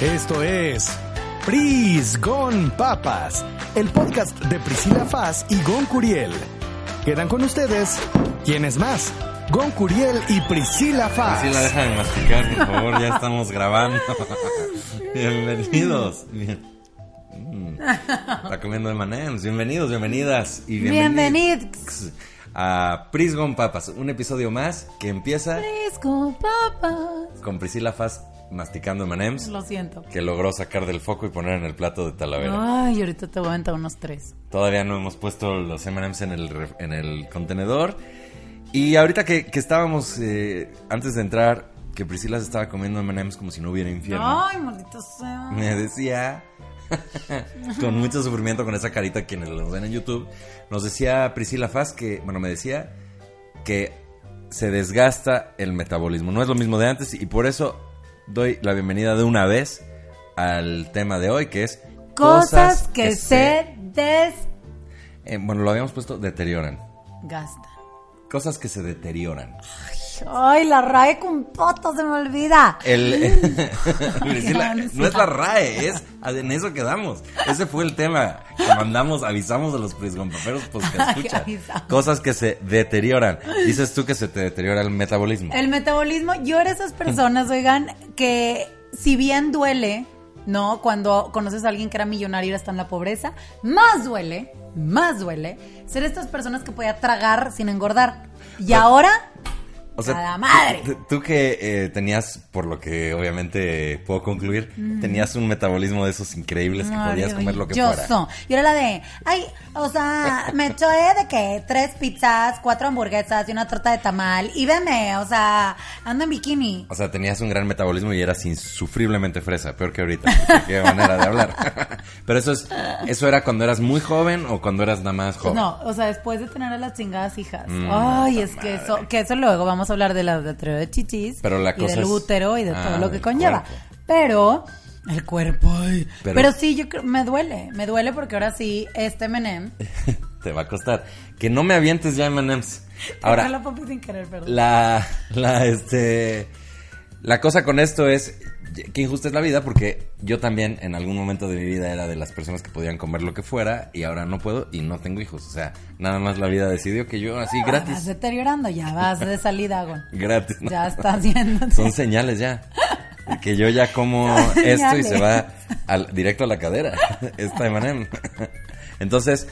Esto es Pris Gon Papas, el podcast de Priscila Faz y Gon Curiel. Quedan con ustedes, ¿quién es más? Gon Curiel y Priscila Faz. Priscila, deja de masticar, por favor, ya estamos grabando. Bienvenidos. Mm, Está comiendo M&M's. Bienvenidos, bienvenidas y bienvenidos a Pris Gon Papas, un episodio más que empieza Fresco, papas. con Priscila Faz masticando M&M's Lo siento. que logró sacar del foco y poner en el plato de Talavera. Ay, ahorita te voy a aventar unos tres. Todavía no hemos puesto los M&M's en el, en el contenedor. Y ahorita que, que estábamos, eh, antes de entrar, que Priscila se estaba comiendo M&M's como si no hubiera infierno. Ay, maldito sea. Me decía, con mucho sufrimiento, con esa carita quienes lo ven en YouTube, nos decía Priscila Faz que, bueno, me decía que se desgasta el metabolismo. No es lo mismo de antes y por eso doy la bienvenida de una vez al tema de hoy, que es Cosas que, se desgastan. eh, bueno, lo habíamos puesto, deterioran. Cosas que se deterioran. Ay, la RAE con potos se me olvida. El, no es no es la RAE, es en eso quedamos. Ese fue el tema que mandamos, avisamos a los prisgompaperos pues que Ay, escuchan. Cosas que se deterioran. Dices tú que se te deteriora el metabolismo. El metabolismo, yo era esas personas, oigan, que si bien duele, ¿no? Cuando conoces a alguien que era millonario y está en la pobreza, más duele, más duele ser estas personas que podía tragar sin engordar. Y ahora, O sea, ¡A la madre! Tú, tú que eh, tenías, por lo que obviamente puedo concluir, tenías un metabolismo de esos increíbles que podías comer lo que fuera. Maravilloso. Y era la de, ay, o sea, me eché de que tres pizzas, cuatro hamburguesas y una torta de tamal. Y veme, o sea, ando en bikini. O sea, tenías un gran metabolismo y eras insufriblemente fresa, peor que ahorita. Qué manera de hablar. Pero eso es, eso era cuando eras muy joven o cuando eras nada más joven. No, o sea, después de tener a las chingadas hijas. Mm, Ay, es que eso, que eso luego vamos a hablar de la de de chichis. Pero la y cosa del es- útero y de Ah, todo lo que del conlleva. cuerpo. Pero, el cuerpo, ay. Pero- Pero, sí, yo creo, me duele, me duele porque ahora sí, este menem. Te va a costar. Que no me avientes ya M&M's. Ahora, la sin querer, la, la, este, la cosa con esto es que injusta es la vida porque yo también en algún momento de mi vida era de las personas que podían comer lo que fuera y ahora no puedo y no tengo hijos. O sea, nada más la vida decidió que yo así Vas gratis, deteriorando, ya vas de salida, Gon. gratis. ¿no? Ya estás viendo. Son señales ya. Que yo ya como esto y se va al- directo a la cadera. Esta de manera. Entonces,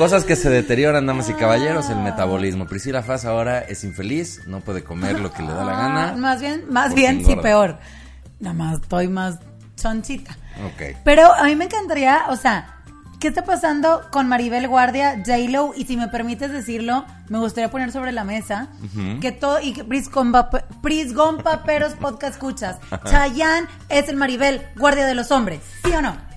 cosas que se deterioran, damas y caballeros, el metabolismo. Priscila Faz ahora es infeliz, no puede comer lo que le da la Ah, gana. Más bien, más bien, sí, peor. Nada más estoy más chonchita. Ok. Pero a mí me encantaría, o sea, ¿qué está pasando con Maribel Guardia, J-Lo? Y si me permites decirlo, me gustaría poner sobre la mesa que todo, y que Pris Gompa- Pris Gompa Peros Podcast escuchas. Chayanne es el Maribel Guardia de los hombres, ¿sí o no?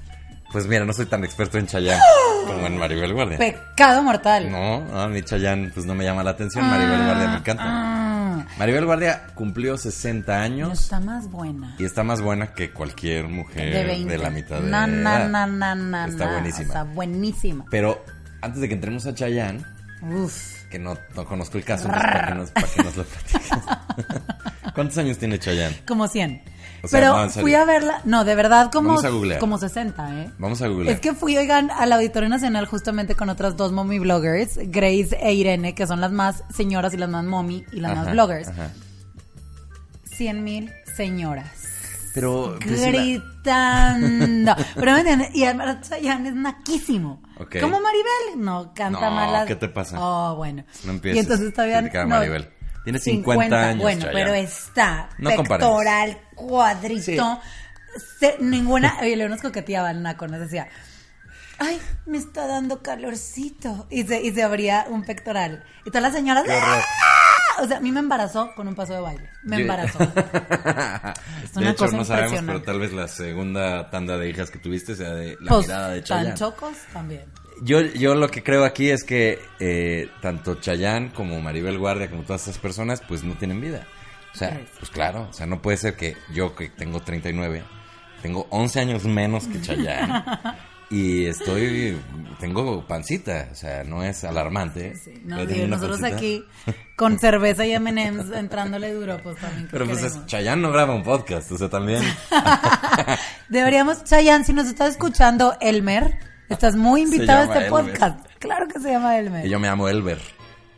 Pues mira, no soy tan experto en Chayanne como en Maribel Guardia. Pecado mortal. No, a mí Chayanne pues no me llama la atención, Maribel Guardia me encanta. Ah, Maribel Guardia cumplió 60 no años está más buena. y está más buena que cualquier mujer De 20. de la mitad de na, na, edad. na, na, na, Está buenísima. Está buenísima. Pero antes de que entremos a Chayanne, Uf. que no, no conozco el caso, para que nos, para que nos lo platiques. ¿Cuántos años tiene Chayanne? Como 100. O sea, Pero fui a verla. No, de verdad, como, como 60, ¿eh? Vamos a googlear. Es que fui, oigan, al Auditorio Nacional justamente con otras dos mommy bloggers, Grace e Irene, que son las más señoras y las más mommy y las Ajá, más bloggers. ajá. 100 mil señoras. Pero, Priscila, Gritando. Pero me entiendes, y además Chayanne es naquísimo. Ok. Como Maribel. No, canta No, malas. ¿qué te pasa? Oh, bueno. No empieces Y entonces todavía. no, Maribel. Tiene 50 años, Bueno, Chayanne. pero está. No pectoral, cuadrito. se- ninguna. Oye, le unos coqueteaban naco, nos decía. Ay, me está dando calorcito. Y se, y se abría un pectoral. Y todas las señoras. ¡ah! O sea, a mí me embarazó con un paso de baile. Me embarazó. de una hecho, cosa no sabemos, pero tal vez la segunda tanda de hijas que tuviste sea de la Pues, mirada de tan Chayanne. chocos también. Yo, yo lo que creo aquí es que eh, tanto Chayanne como Maribel Guardia, como todas estas personas, pues no tienen vida. O sea, pues claro, o sea, no puede ser que yo que tengo 39, tengo 11 años menos que Chayanne. y estoy, tengo pancita, o sea, no es alarmante. Sí, no, digo, nosotros pancita. aquí con cerveza y M&M's entrándole duro, pues también. ¿qué Pero pues queremos? Chayanne no graba un podcast, o sea, también. Deberíamos, Chayanne, si nos estás escuchando, Elmer, estás muy invitado a este podcast. Claro que se llama Elmer. Y yo me llamo Elber,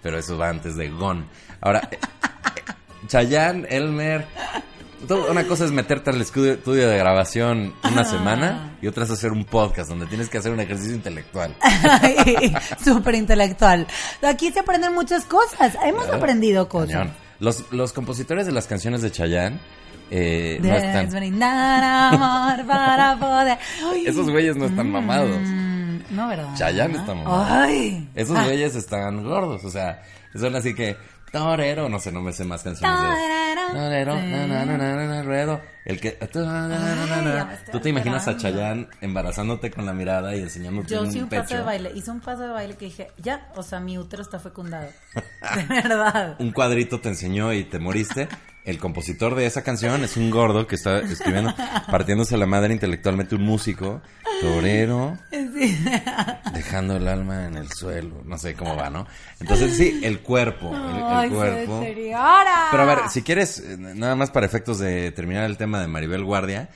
pero eso va antes de Gon. Ahora, eh, eh, Chayanne, Elmer. todo- una cosa es meterte al estudio, estudio de grabación una semana y otra es hacer un podcast donde tienes que hacer un ejercicio intelectual. Súper intelectual. Aquí se aprenden muchas cosas. Hemos aprendido cosas. Cañón. Los, los compositores de las canciones de Chayanne eh, no están. brindar amor para poder. Ay. Esos güeyes no están mamados. Mm, no, ¿verdad? Chayanne está mamado. Ay. Esos Ah. güeyes están gordos, o sea, son así que torero, no sé, no me sé más canciones de Torero. torero, el que tú te imaginas a. Chayanne embarazándote con la mirada y enseñándote Yo un sí un paso de baile. Hice un paso de baile que dije, ya, o sea, mi útero está fecundado. De verdad. un cuadrito te enseñó y te moriste. El compositor de esa canción es un gordo que está escribiendo, partiéndose la madre intelectualmente, un músico, torero, Sí. dejando el alma en el suelo, no sé cómo va, ¿no? Entonces sí, el cuerpo, el, cuerpo. Pero a ver, si quieres, eh, nada más para efectos de terminar el tema de Maribel Guardia,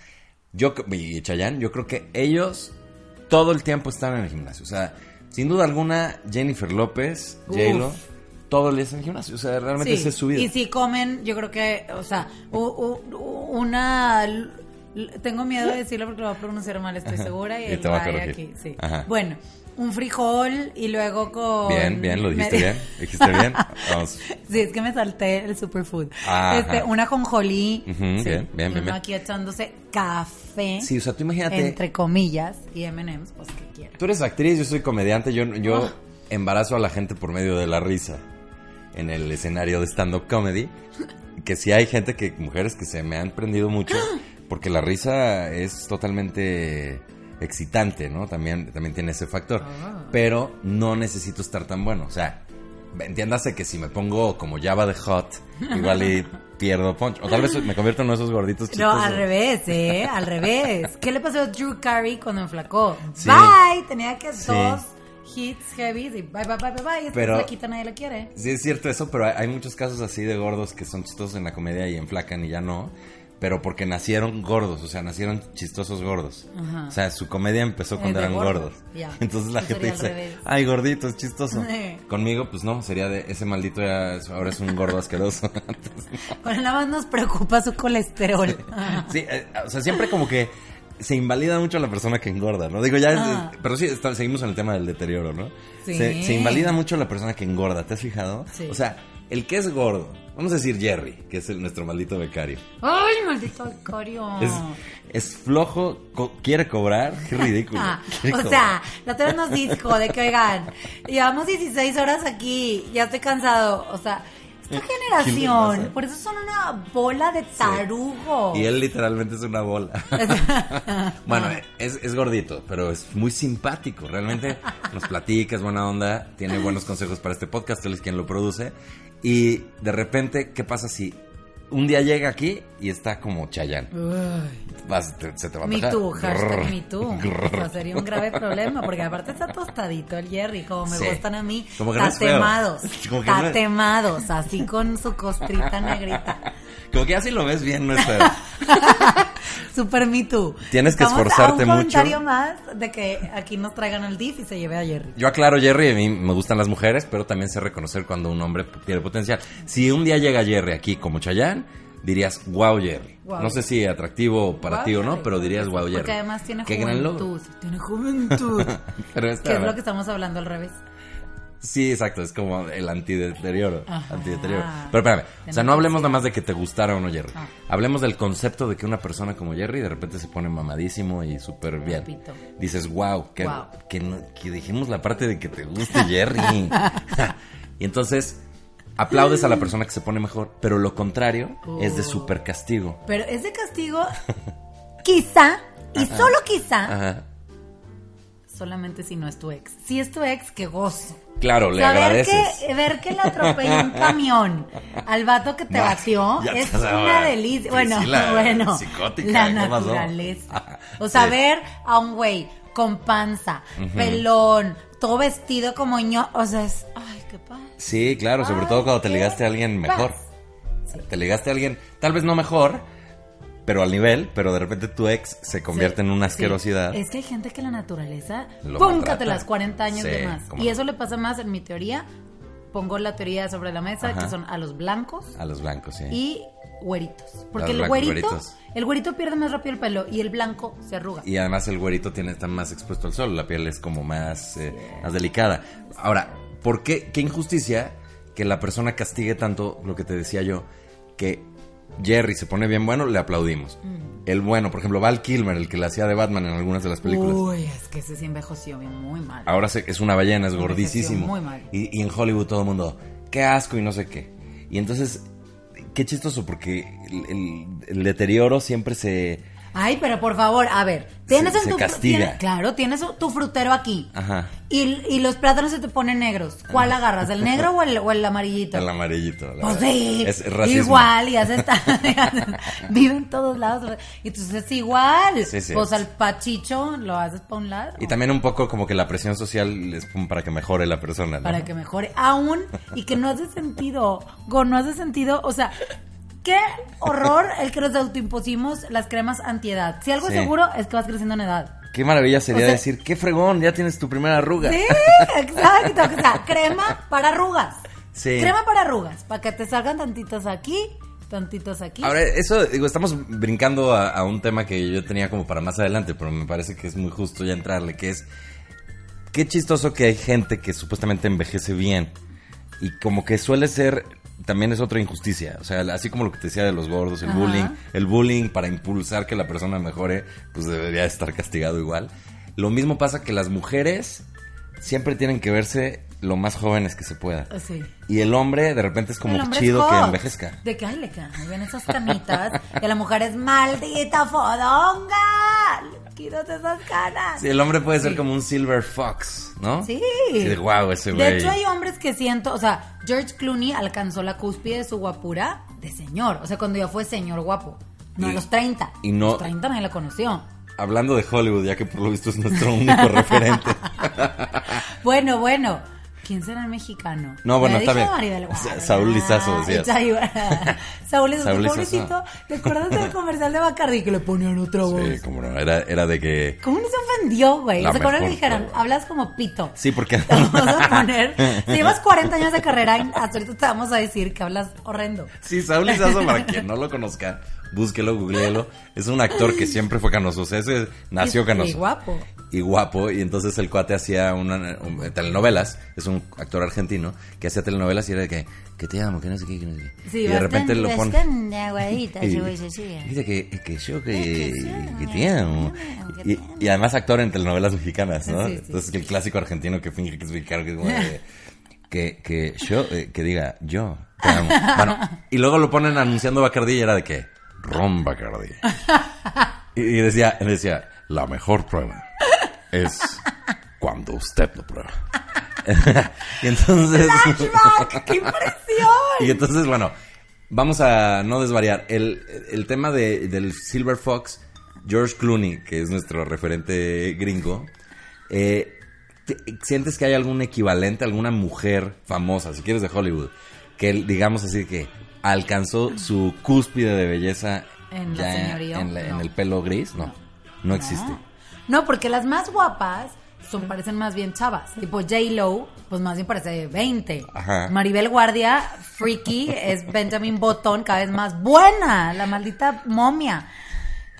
yo y Chayanne, yo creo que ellos todo el tiempo están en el gimnasio. O sea, sin duda alguna, Jennifer López. J-Lo, todo el día en el gimnasio. O sea, realmente Sí, esa es su vida. Y si comen, yo creo que, o sea, u- u- una... Tengo miedo de decirlo porque lo voy a pronunciar mal, estoy segura. Y, Y va aquí, sí. Ajá. Bueno, un frijol y luego con... Bien, bien, lo dijiste bien. Dijiste bien. Vamos. Sí, es que me salté el superfood. Este, una jonjolí. Ujú, sí, bien, bien, y uno bien. aquí echándose café. Sí, o sea, tú imagínate, Entre comillas. Y M&M's, pues, que quiera. tú eres actriz, yo soy comediante, yo, yo Ah. embarazo a la gente por medio de la risa en el escenario de stand-up comedy. Que sí hay gente que, mujeres que se me han prendido mucho, porque la risa es totalmente excitante, ¿no? También, también tiene ese factor. Ah. Pero no necesito estar tan bueno. O sea, entiéndase que si me pongo como Java de Hot, igual y pierdo punch. O tal vez me convierto en uno de esos gorditos No, chistosos. al revés, ¿eh? Al revés. ¿Qué le pasó a Drew Carey cuando enflacó? Sí. Bye. Tenía que Sí. dos hits heavy y bye, bye, bye, bye, bye. Pero- la quita, nadie la quiere. Sí, es cierto eso, pero hay, muchos casos así de gordos que son chistosos en la comedia y enflacan y ya no. Pero porque nacieron gordos, o sea, nacieron chistosos gordos. Ajá. O sea, su comedia empezó Eh, cuando de eran gordos. Entonces la gente dice, ay, gordito, es chistoso. Sí. Conmigo, pues no, sería de ese maldito ya- ahora es un gordo asqueroso. Bueno, nada más nos preocupa su colesterol. Sí, eh, o sea, siempre como que se invalida mucho a la persona que engorda, ¿no? Digo, ya, es- Ah. pero sí, está- seguimos en el tema del deterioro, ¿no? Sí. Se, se invalida mucho a la persona que engorda, ¿te has fijado? Sí. O sea, el que es gordo, vamos a decir Jerry, que es el, nuestro maldito becario. Ay, maldito becario. Es, es flojo, co- quiere cobrar, qué ridículo. Ah, quiere o cobrar. sea, la otra nos dijo de que, oigan, llevamos 16 horas aquí, ya estoy cansado. O sea, esta ¿Qué generación, por eso son una bola de tarugos. Y él literalmente es una bola. bueno, es, es gordito, pero es muy simpático. Realmente nos platica, es buena onda, tiene buenos consejos para este podcast, él es quien lo produce. Y de repente, ¿qué pasa si un día llega aquí y está como Chayanne? Vas, te- se te va a Me too, hashtag me too. grrr. O sea, sería un grave problema, porque aparte está tostadito el Jerry, como me Sí. gustan a mí. Como que no tatemados. Como que no es- tatemados, así con su costrita negrita. Como que así lo ves bien, no es feo. Super me too. Tienes que esforzarte a un mucho. comentario más de que aquí nos traigan al DIF y se lleve a Jerry. Yo aclaro, Jerry, a mí me gustan las mujeres, pero también sé reconocer cuando un hombre tiene potencial. Si un día llega Jerry aquí como Chayanne, dirías, wow, Jerry. Guau. No sé si atractivo para Guau, ti o no, Jerry. pero dirías, wow, Jerry. Porque además tiene Qué gran logro. juventud. Tiene juventud. Pero que es lo que estamos hablando al revés. Sí, exacto, es como el antideterioro. Ajá. antideterioro. Pero espérame, o sea, no hablemos nada más de que te gustara o no Jerry. Ah. Hablemos del concepto de que una persona como Jerry de repente se pone mamadísimo y súper bien. Repito. Dices, wow, que, Wow. Que, no- que dijimos la parte de que te guste Jerry. y entonces aplaudes a la persona que se pone mejor, pero lo contrario es de Oh. súper castigo. Pero ese castigo, quizá, y solo quizá, Ajá. Solamente si no es tu ex. Si es tu ex, qué gozo. Claro, le agradeces. que, ver que le atropelló un camión al vato que te No, batió es una delicia. Bueno, sí, la bueno. psicótica, la naturaleza. O sea, Sí. ver a un güey con panza, pelón, todo vestido como ño. O sea, es. Ay, qué paz. Sí, claro, sobre Ay, todo cuando te ligaste a alguien mejor. Te ligaste a alguien, tal vez no mejor, pero al nivel, pero de repente tu ex se convierte Sí, en una sí. asquerosidad. Es que hay gente que la naturaleza, Lo púncate las 40 años Sí, de más. Y no. eso le pasa más en mi teoría. Pongo la teoría sobre la mesa, Ajá. que son a los blancos A los blancos, sí. y güeritos. Porque el güerito, güeritos. el güerito pierde más rápido el pelo y el blanco se arruga. Y además el güerito tiene, está más expuesto al sol, la piel es como más, eh, más delicada. Ahora, ¿por qué? ¿Qué injusticia que la persona castigue tanto lo que te decía yo? Que Jerry se pone bien bueno, le aplaudimos. Mm. El bueno, por ejemplo, Val Kilmer, el que le hacía de Batman en algunas de las películas. Uy, es que ese sí envejeció bien muy mal. Ahora se- es una ballena, es gordísimo. muy mal. Y, y en Hollywood todo el mundo, qué asco y no sé qué. Y entonces, qué chistoso, porque el, el- el deterioro siempre se... Ay, pero por favor, a ver, tienes Se- en se tu castiga. tienes- claro, tienes tu frutero aquí. Ajá. Y, y los plátanos se te ponen negros. ¿Cuál agarras? ¿El negro o el, o el amarillito? El amarillito. la Pues sí, Es racismo. igual, y hace esta- vive en todos lados. Y entonces es igual. Sí, sí. Pues al pachicho lo haces para un lado. Y también un poco como que la presión social es para que mejore la persona, ¿no? Para que mejore. Aún, y que no hace sentido. Go, no hace sentido. O sea, qué horror el que nos autoimpusimos las cremas antiedad. Si algo Sí. es seguro es que vas creciendo en edad. Qué maravilla sería O sea- decir, qué fregón, ya tienes tu primera arruga. Sí, exacto. O sea, crema para arrugas. Sí. Crema para arrugas. Para que te salgan tantitos aquí, tantitos aquí. Ahora, eso, digo, estamos brincando a, a un tema que yo tenía como para más adelante, pero me parece que es muy justo ya entrarle, que es, qué chistoso que hay gente que supuestamente envejece bien y como que suele ser, también es otra injusticia, o sea, así como lo que te decía de los gordos, el Ajá. bullying, el bullying para impulsar que la persona mejore, pues debería estar castigado igual. Lo mismo pasa que las mujeres siempre tienen que verse lo más jóvenes que se pueda. Sí. Y el hombre de repente es como chido es que envejezca. De que, ay, le quedan muy bien esas canitas. y la mujer es maldita fodonga. Quítate esas canas. Sí, el hombre puede ser Sí. como un silver fox, ¿no? Sí. de wow, ese güey. De hecho, hay hombres que siento, o sea, George Clooney alcanzó la cúspide de su guapura de señor. O sea, cuando ya fue señor guapo. No a Y- los 30. y no- A los 30 nadie la conoció. Hablando de Hollywood, ya que por lo visto es nuestro único referente. Bueno, bueno. ¿Quién será el mexicano? No, bueno, está bien. Saúl Lizazo, decías. Sa- Saúl Lizazo, pobrecito. ¿Te acuerdas del comercial de Bacardi que le ponían otra voz? Sí, como no, era, era de que... ¿Cómo no se ofendió, güey? ¿Se acuerdan que dijeron? Hablas como pito. Sí, porque... Te vamos a poner. Si llevas 40 años de carrera, hasta ahorita te vamos a decir que hablas horrendo. Sí, Saúl Lizazo, para quien no lo conozca, búsquelo, googleelo. Es un actor que siempre fue canoso. O sea, ese nació canoso. y guapo. Y guapo. Y entonces el cuate hacía una, un- telenovelas. Es un actor argentino que hacía telenovelas y era de que, que te amo, que no sé qué, que no sé qué. Sí, y de repente lo pone... bastante aguadita, Y-. Dice que, que yo que, Es que te amo. Y, además actor en telenovelas mexicanas, ¿no? Sí, sí. Entonces el clásico argentino que finge que es mexicano, que es como de, que, que yo, eh, que diga, yo te amo. Bueno, y luego lo ponen anunciando Bacardí y era de que, ron Bacardí. Y, y decía, decía, la mejor prueba es cuando usted lo prueba. y entonces... ¡Flashback! ¡Qué impresión! Y entonces, bueno, vamos a no desvariar. El, el tema de, del Silver Fox, George Clooney, que es nuestro referente gringo, eh, te- ¿sientes que hay algún equivalente, alguna mujer famosa, si quieres de Hollywood, que digamos así que alcanzó su cúspide de belleza En la en, la- en el pelo gris? No, no existe. No, porque las más guapas son parecen más bien chavas. Tipo J-Lo, pues más bien parece 20. Ajá. Maribel Guardia, freaky, es Benjamin Button, cada vez más buena. La maldita momia.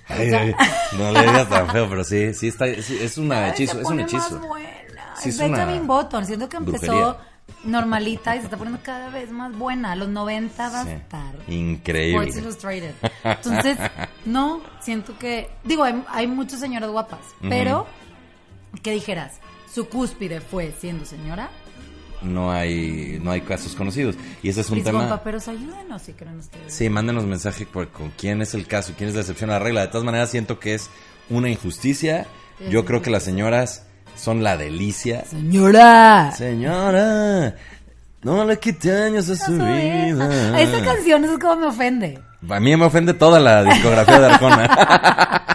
Ay, ay, no le digas tan feo, pero sí, sí está, sí, es un Cada vez hechizo, se es un hechizo. más buena. Sí, es es una Benjamin Button. Siento que empezó brujería. Normalita y se está poniendo cada vez más buena. A los 90 va a estar. Increíble. Illustrated. Entonces, no, siento que. Digo, hay, hay muchas señoras guapas, pero. ¿Qué dijeras? ¿Su cúspide fue siendo señora? no hay no hay casos conocidos y ese es un tema pero ayúdenos si creen ustedes. sí mándenos mensaje por, con quién es el caso quién es la excepción a la regla de todas maneras siento que es una injusticia yo creo que las señoras son la delicia. Señora. Señora, no le quite años a su vida. Esa canción es como me ofende. A mí me ofende toda la discografía de Arjona.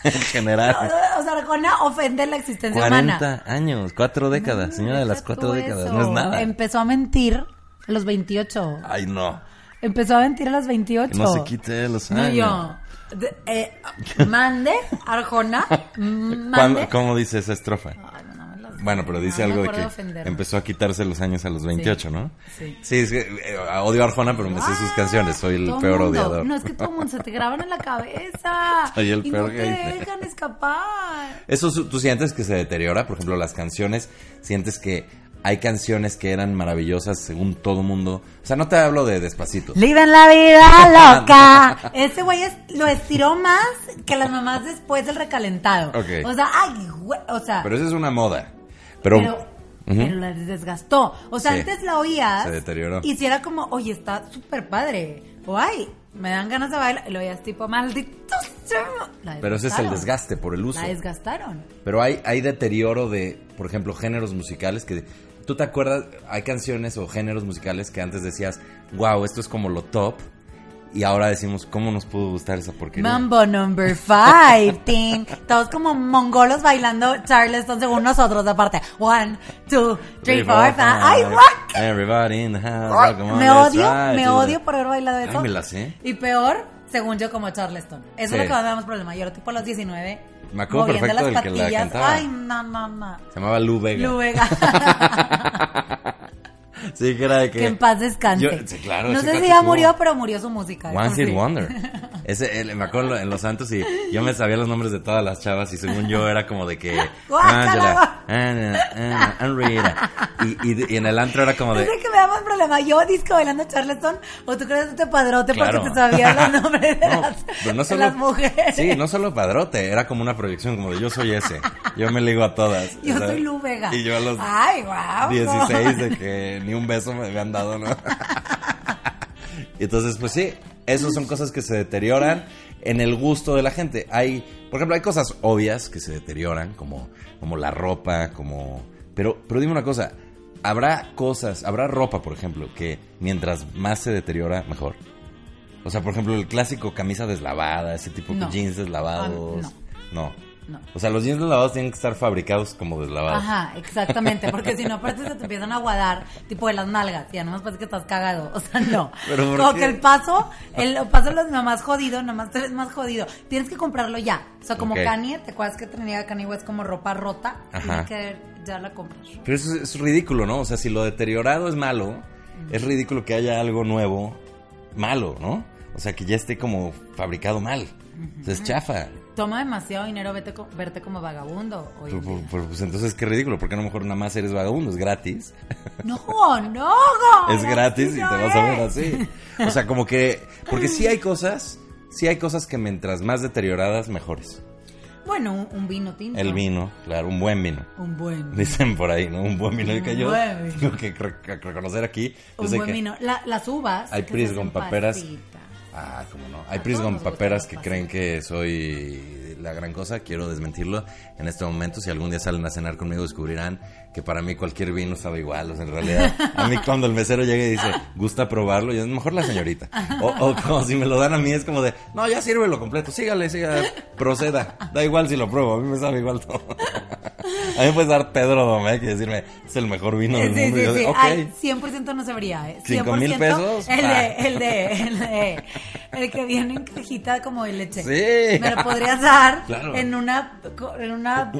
en general. O sea, Arjona ofende la existencia humana. 40 años, cuatro décadas, señora de las cuatro décadas, eso. no es nada. Empezó a mentir a los 28. Ay, no, Empezó a mentir a los 28. que no se quite los No, años. yo. Eh, mande, Arjona, ¿Cuándo- mande. ¿Cómo dice esa estrofa? Ay, no, no Bueno, pero dice algo de que ofenderme. empezó a quitarse los años a los 28, ¿no? Sí. Sí, es que eh, odio a Arjona, pero me sé sus Ah, canciones, soy el peor mundo. odiador. No, es que todo el mundo se te graban en la cabeza. Soy el y peor no te dejan escapar. ¿Eso tú sientes que se deteriora? Por ejemplo, las canciones, ¿sientes que hay canciones que eran maravillosas según todo mundo? O sea, no te hablo de Despacito. Viven la vida loca. Ese güey es- lo estiró más que las mamás después del recalentado. Ok. O sea, ay, güey, o sea, Pero esa es una moda. Pero, pero, pero la desgastó. O sea, Sí. antes la oías. Se deterioró. Y si era como, oye, está súper padre. O ay, me dan ganas de bailar. Y lo oías tipo, maldito pero ese es el desgaste por el uso. La desgastaron. Pero hay, hay deterioro de, por ejemplo, géneros musicales que... ¿Tú te acuerdas? Hay canciones o géneros musicales que antes decías, wow, esto es como lo top. Y ahora decimos, ¿cómo nos pudo gustar esa porquería? Mambo number five, ting. Todos como mongolos bailando Charleston según nosotros, aparte. One, two, three, four, five. ¡Ay! Everybody in the house. rock on, Me odio, me odio por haber bailado eso. Ay, me la sé. Y peor, según yo, como Charleston. Eso es lo que más me damos problema. Yo tipo a los 19. Me acuerdo perfecto las del que la patillas. cantaba. Ay, no, no, no. Se llamaba Lu Vega. Lu Vega. Sí, que era de que... que en paz descanse. Yo- sí, claro. no sé si ya murió, pero murió su música. One eso Hit sí. Wonder. Ese, el- me acuerdo en Los Santos y yo me sabía los nombres de todas las chavas y según yo era como de que... Ana, Ana, Rita. Y, y- y en el antro era como No de... sé que me da más problema. ¿Yo disco bailando Charleston o tú crees este padrote Claro. porque te sabías los nombres de, No, las, no de mujeres? Sí, no solo padrote, era como una proyección, como de yo soy ese. Yo me ligo a todas. Yo ¿sabes? soy Lu Vega. Y yo a los Ay, wow. 16 de que ni un beso me habían dado, ¿no? Y Entonces, pues sí, esas son cosas que se deterioran en el gusto de la gente. Hay, por ejemplo, hay cosas obvias que se deterioran, como, como la ropa, como... Pero, pero dime una cosa, ¿habrá cosas, habrá ropa, por ejemplo, que mientras más se deteriora, mejor? O sea, por ejemplo, el clásico camisa deslavada, ese tipo de No. jeans deslavados. Ah, no. No. O sea, los jeans deslavados tienen que estar fabricados como deslavados. Ajá, exactamente, porque si no, aparte se te empiezan a aguadar, tipo de las nalgas, ya nomás parece que estás cagado, o sea, no. ¿Pero Como qué? que el paso, el paso de los más jodido, nomás te ves más jodido. Tienes que comprarlo ya. O sea, como Ok. Kanye, ¿te acuerdas que tenía Kanye West como ropa rota? Ajá. Tienes que ya la compras. Pero eso es, es ridículo, ¿no? O sea, si lo deteriorado es malo, es ridículo que haya algo nuevo malo, ¿no? O sea, que ya esté como fabricado mal. O sea, es chafa. Toma demasiado dinero vete co- verte como vagabundo. hoy Pero, en día. pues, pues, pues, entonces qué ridículo, porque a lo mejor nada más eres vagabundo, es gratis. No, no, es gratis y te vas a ver así. O sea, como que, porque sí hay cosas, sí hay cosas que mientras más deterioradas, mejores. Bueno, un, un vino tinto. El vino, claro, un buen vino. Un buen. Dicen por ahí, ¿no? Un buen vino. Un que yo buen vino. tengo que re- que reconocer aquí. Yo Un buen que vino. La- las uvas. Hay Pris se con hacen paperas. pastita. Ah, cómo no. Hay Pris con paperas que creen que soy la gran cosa. Quiero desmentirlo en este momento. Si algún día salen a cenar conmigo, descubrirán que para mí cualquier vino sabe igual. O sea, en realidad, a mí cuando el mesero llega y dice, ¿gusta probarlo? Yo, mejor la señorita. O, o como si me lo dan a mí, es como de, no, ya sírvelo completo. Sígale, sígale, proceda. Da igual si lo pruebo, a mí me sabe igual todo. A mí me puedes dar Pedro Domecq y decirme, es el mejor vino del Sí, mundo. sí, yo sí. ok. Ay, 100% no se vería, ¿eh? ¿Cinco mil 100%, pesos? El de, el de, el de, el que viene en cajita como de leche. Sí. Me lo podrías dar Claro. en una, en una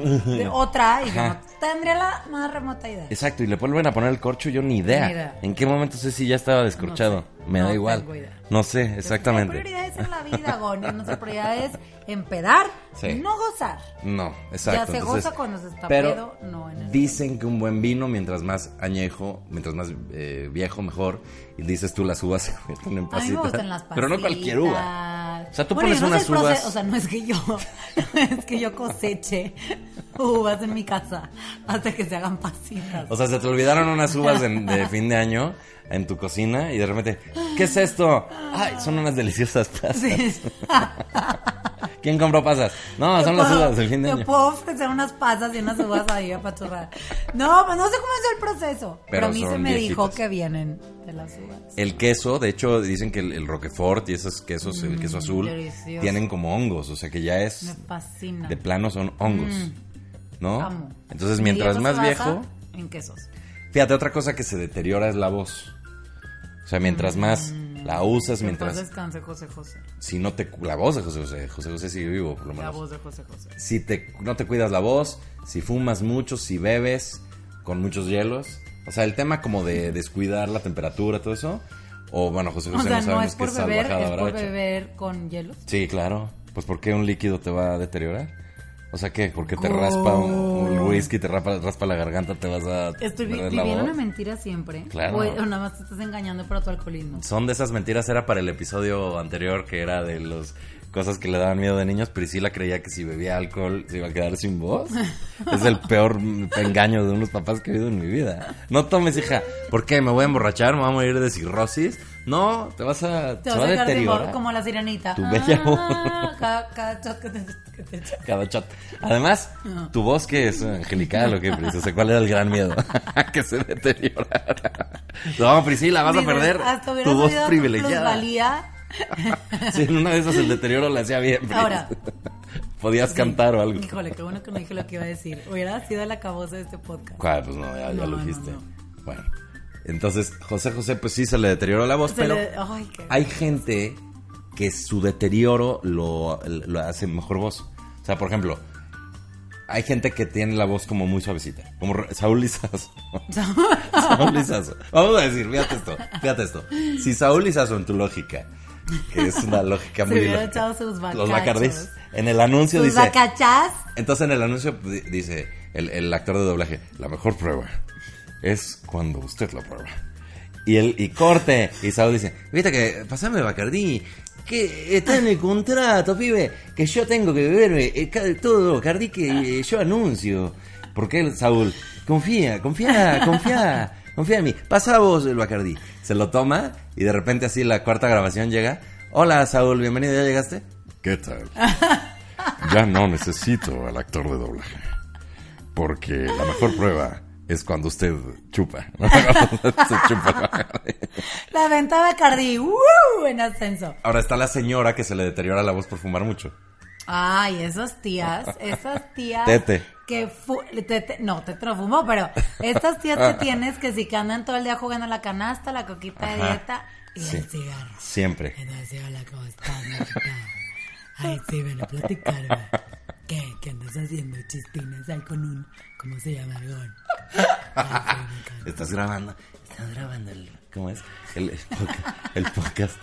otra y yo no tendría la más remota idea. Exacto, y le vuelven a poner el corcho, yo ni idea. Ni idea. ¿En qué momento sé si ya estaba descorchado? No sé. Me No da igual. No sé, exactamente. prioridades en la vida, Goni. Nuestra prioridad es empedar, Sí. no gozar. No, exacto. Ya se entonces, goza cuando se está pero pedo, no en el- Dicen que un buen vino, mientras más añejo, mientras más eh, viejo, mejor. Y dices tú, las uvas se convierten en A mí me pasitas. gustan las Pero no cualquier uva. pasitas. O sea, tú Bueno, pones no unas proceso, uvas- O sea, no es que yo, no es que yo coseche uvas en mi casa hasta que se hagan pasitas. O sea, se te olvidaron unas uvas de, de fin de año en tu cocina y de repente, ¿qué es esto? Ay, son unas deliciosas pasas. Sí. ¿Quién compró pasas? No, son las uvas del fin de año. puedo ofrecer unas pasas y unas uvas ahí apachurradas. No, pues no sé cómo es el proceso. Pero, Pero a mí se me dijo que vienen de las uvas. El queso, de hecho, dicen que el, el Roquefort y esos quesos, el queso azul, delicioso. tienen como hongos, o sea que ya Me es, fascina. de plano son hongos, ¿no? Amo. Entonces, Mi mientras más viejo, En quesos. fíjate, otra cosa que se deteriora es la voz. O sea, mientras más la usas, mientras... descanse José José. Si no te... La voz de José José, José José sigue vivo, por lo La menos. voz de José José. si te, no te cuidas la voz, si fumas mucho, si bebes con muchos hielos. O sea, el tema como de descuidar la temperatura, todo eso. O bueno, José O José sea, no no sabemos es qué por beber, salvajada es por hecho. beber con hielo. Sí, claro. Pues ¿por qué un líquido te va a deteriorar? O sea, ¿qué? Porque te raspa un, un whisky, te raspa, raspa la garganta, te vas a Estoy viviendo una mentira siempre. Claro. O, o nada más te estás engañando para tu alcoholismo. Son de esas mentiras, era para el episodio anterior que era de los cosas que le daban miedo de niños. Priscila creía que si bebía alcohol se iba a quedar sin voz. es el peor engaño de unos papás que he oído en mi vida. No tomes, hija. ¿Por qué? ¿Me voy a emborrachar? ¿Me voy a morir de cirrosis? No, te vas a, Te vas va a a deteriorar. mo- como la sirenita. Tu bella voz. Ah, cada, cada shot que te, que te echas. Cada chat. Además, tu voz que es angelical o qué, Pris? O sea, ¿cuál era el gran miedo? que se deteriorara. No, Priscila, vas a perder hasta tu voz privilegiada. plusvalía. Si en una de esas el deterioro le hacía bien, Pris. Ahora. Podías cantar o algo. Híjole, qué bueno que no dije lo que iba a decir. Hubiera sido la cabosa de este podcast. ¿Cuál? Pues no, ya, ya No, lo no, dijiste. no. Bueno, entonces José José, pues sí se le deterioró la voz, Se pero le- ay, qué- hay gente que su deterioro lo, lo hace mejor voz. O sea, por ejemplo, hay gente que tiene la voz como muy suavecita, como Saúl Lizazo. Saúl Lizazo. Vamos a decir, fíjate esto, fíjate esto. Si Saúl Lizazo en tu lógica, que es una lógica Se muy hubiera lógica, echado sus los bacardís, en el anuncio Sus dice... Entonces en el anuncio di- dice el, el actor de doblaje, la mejor prueba es cuando usted la prueba. Y el y corte, y Saúl dice, viste que, pasame Bacardí, que está en el contrato, pibe, que yo tengo que beberme eh, ca- todo Bacardí que eh, yo anuncio. ¿Por qué, Saúl? Confía, confía, confía, confía en mí. Pasa vos el Bacardí. Se lo toma y de repente así la cuarta grabación llega. Hola, Saúl, bienvenido, ¿ya llegaste? ¿Qué tal? Ya no necesito al actor de doblaje. Porque la mejor prueba es cuando usted chupa. Se chupa. La venta de Bacardi. ¡uh! En ascenso. Ahora está la señora que se le deteriora la voz por fumar mucho. Ay, esas tías, esas tías Tete. que fu- tete, no, tete no fumó, pero estas tías que tienes que sí que andan todo el día jugando la canasta, la coquita de Ajá. dieta y Sí. el cigarro. Siempre. Entonces, hola, ¿cómo estás? Ay, sí, ven a platicarme. ¿Qué? ¿Qué andas haciendo chistines ahí con un, ¿cómo se llama. Estás grabando. Estás grabando el. ¿Cómo es? El, el podcast. El podcast.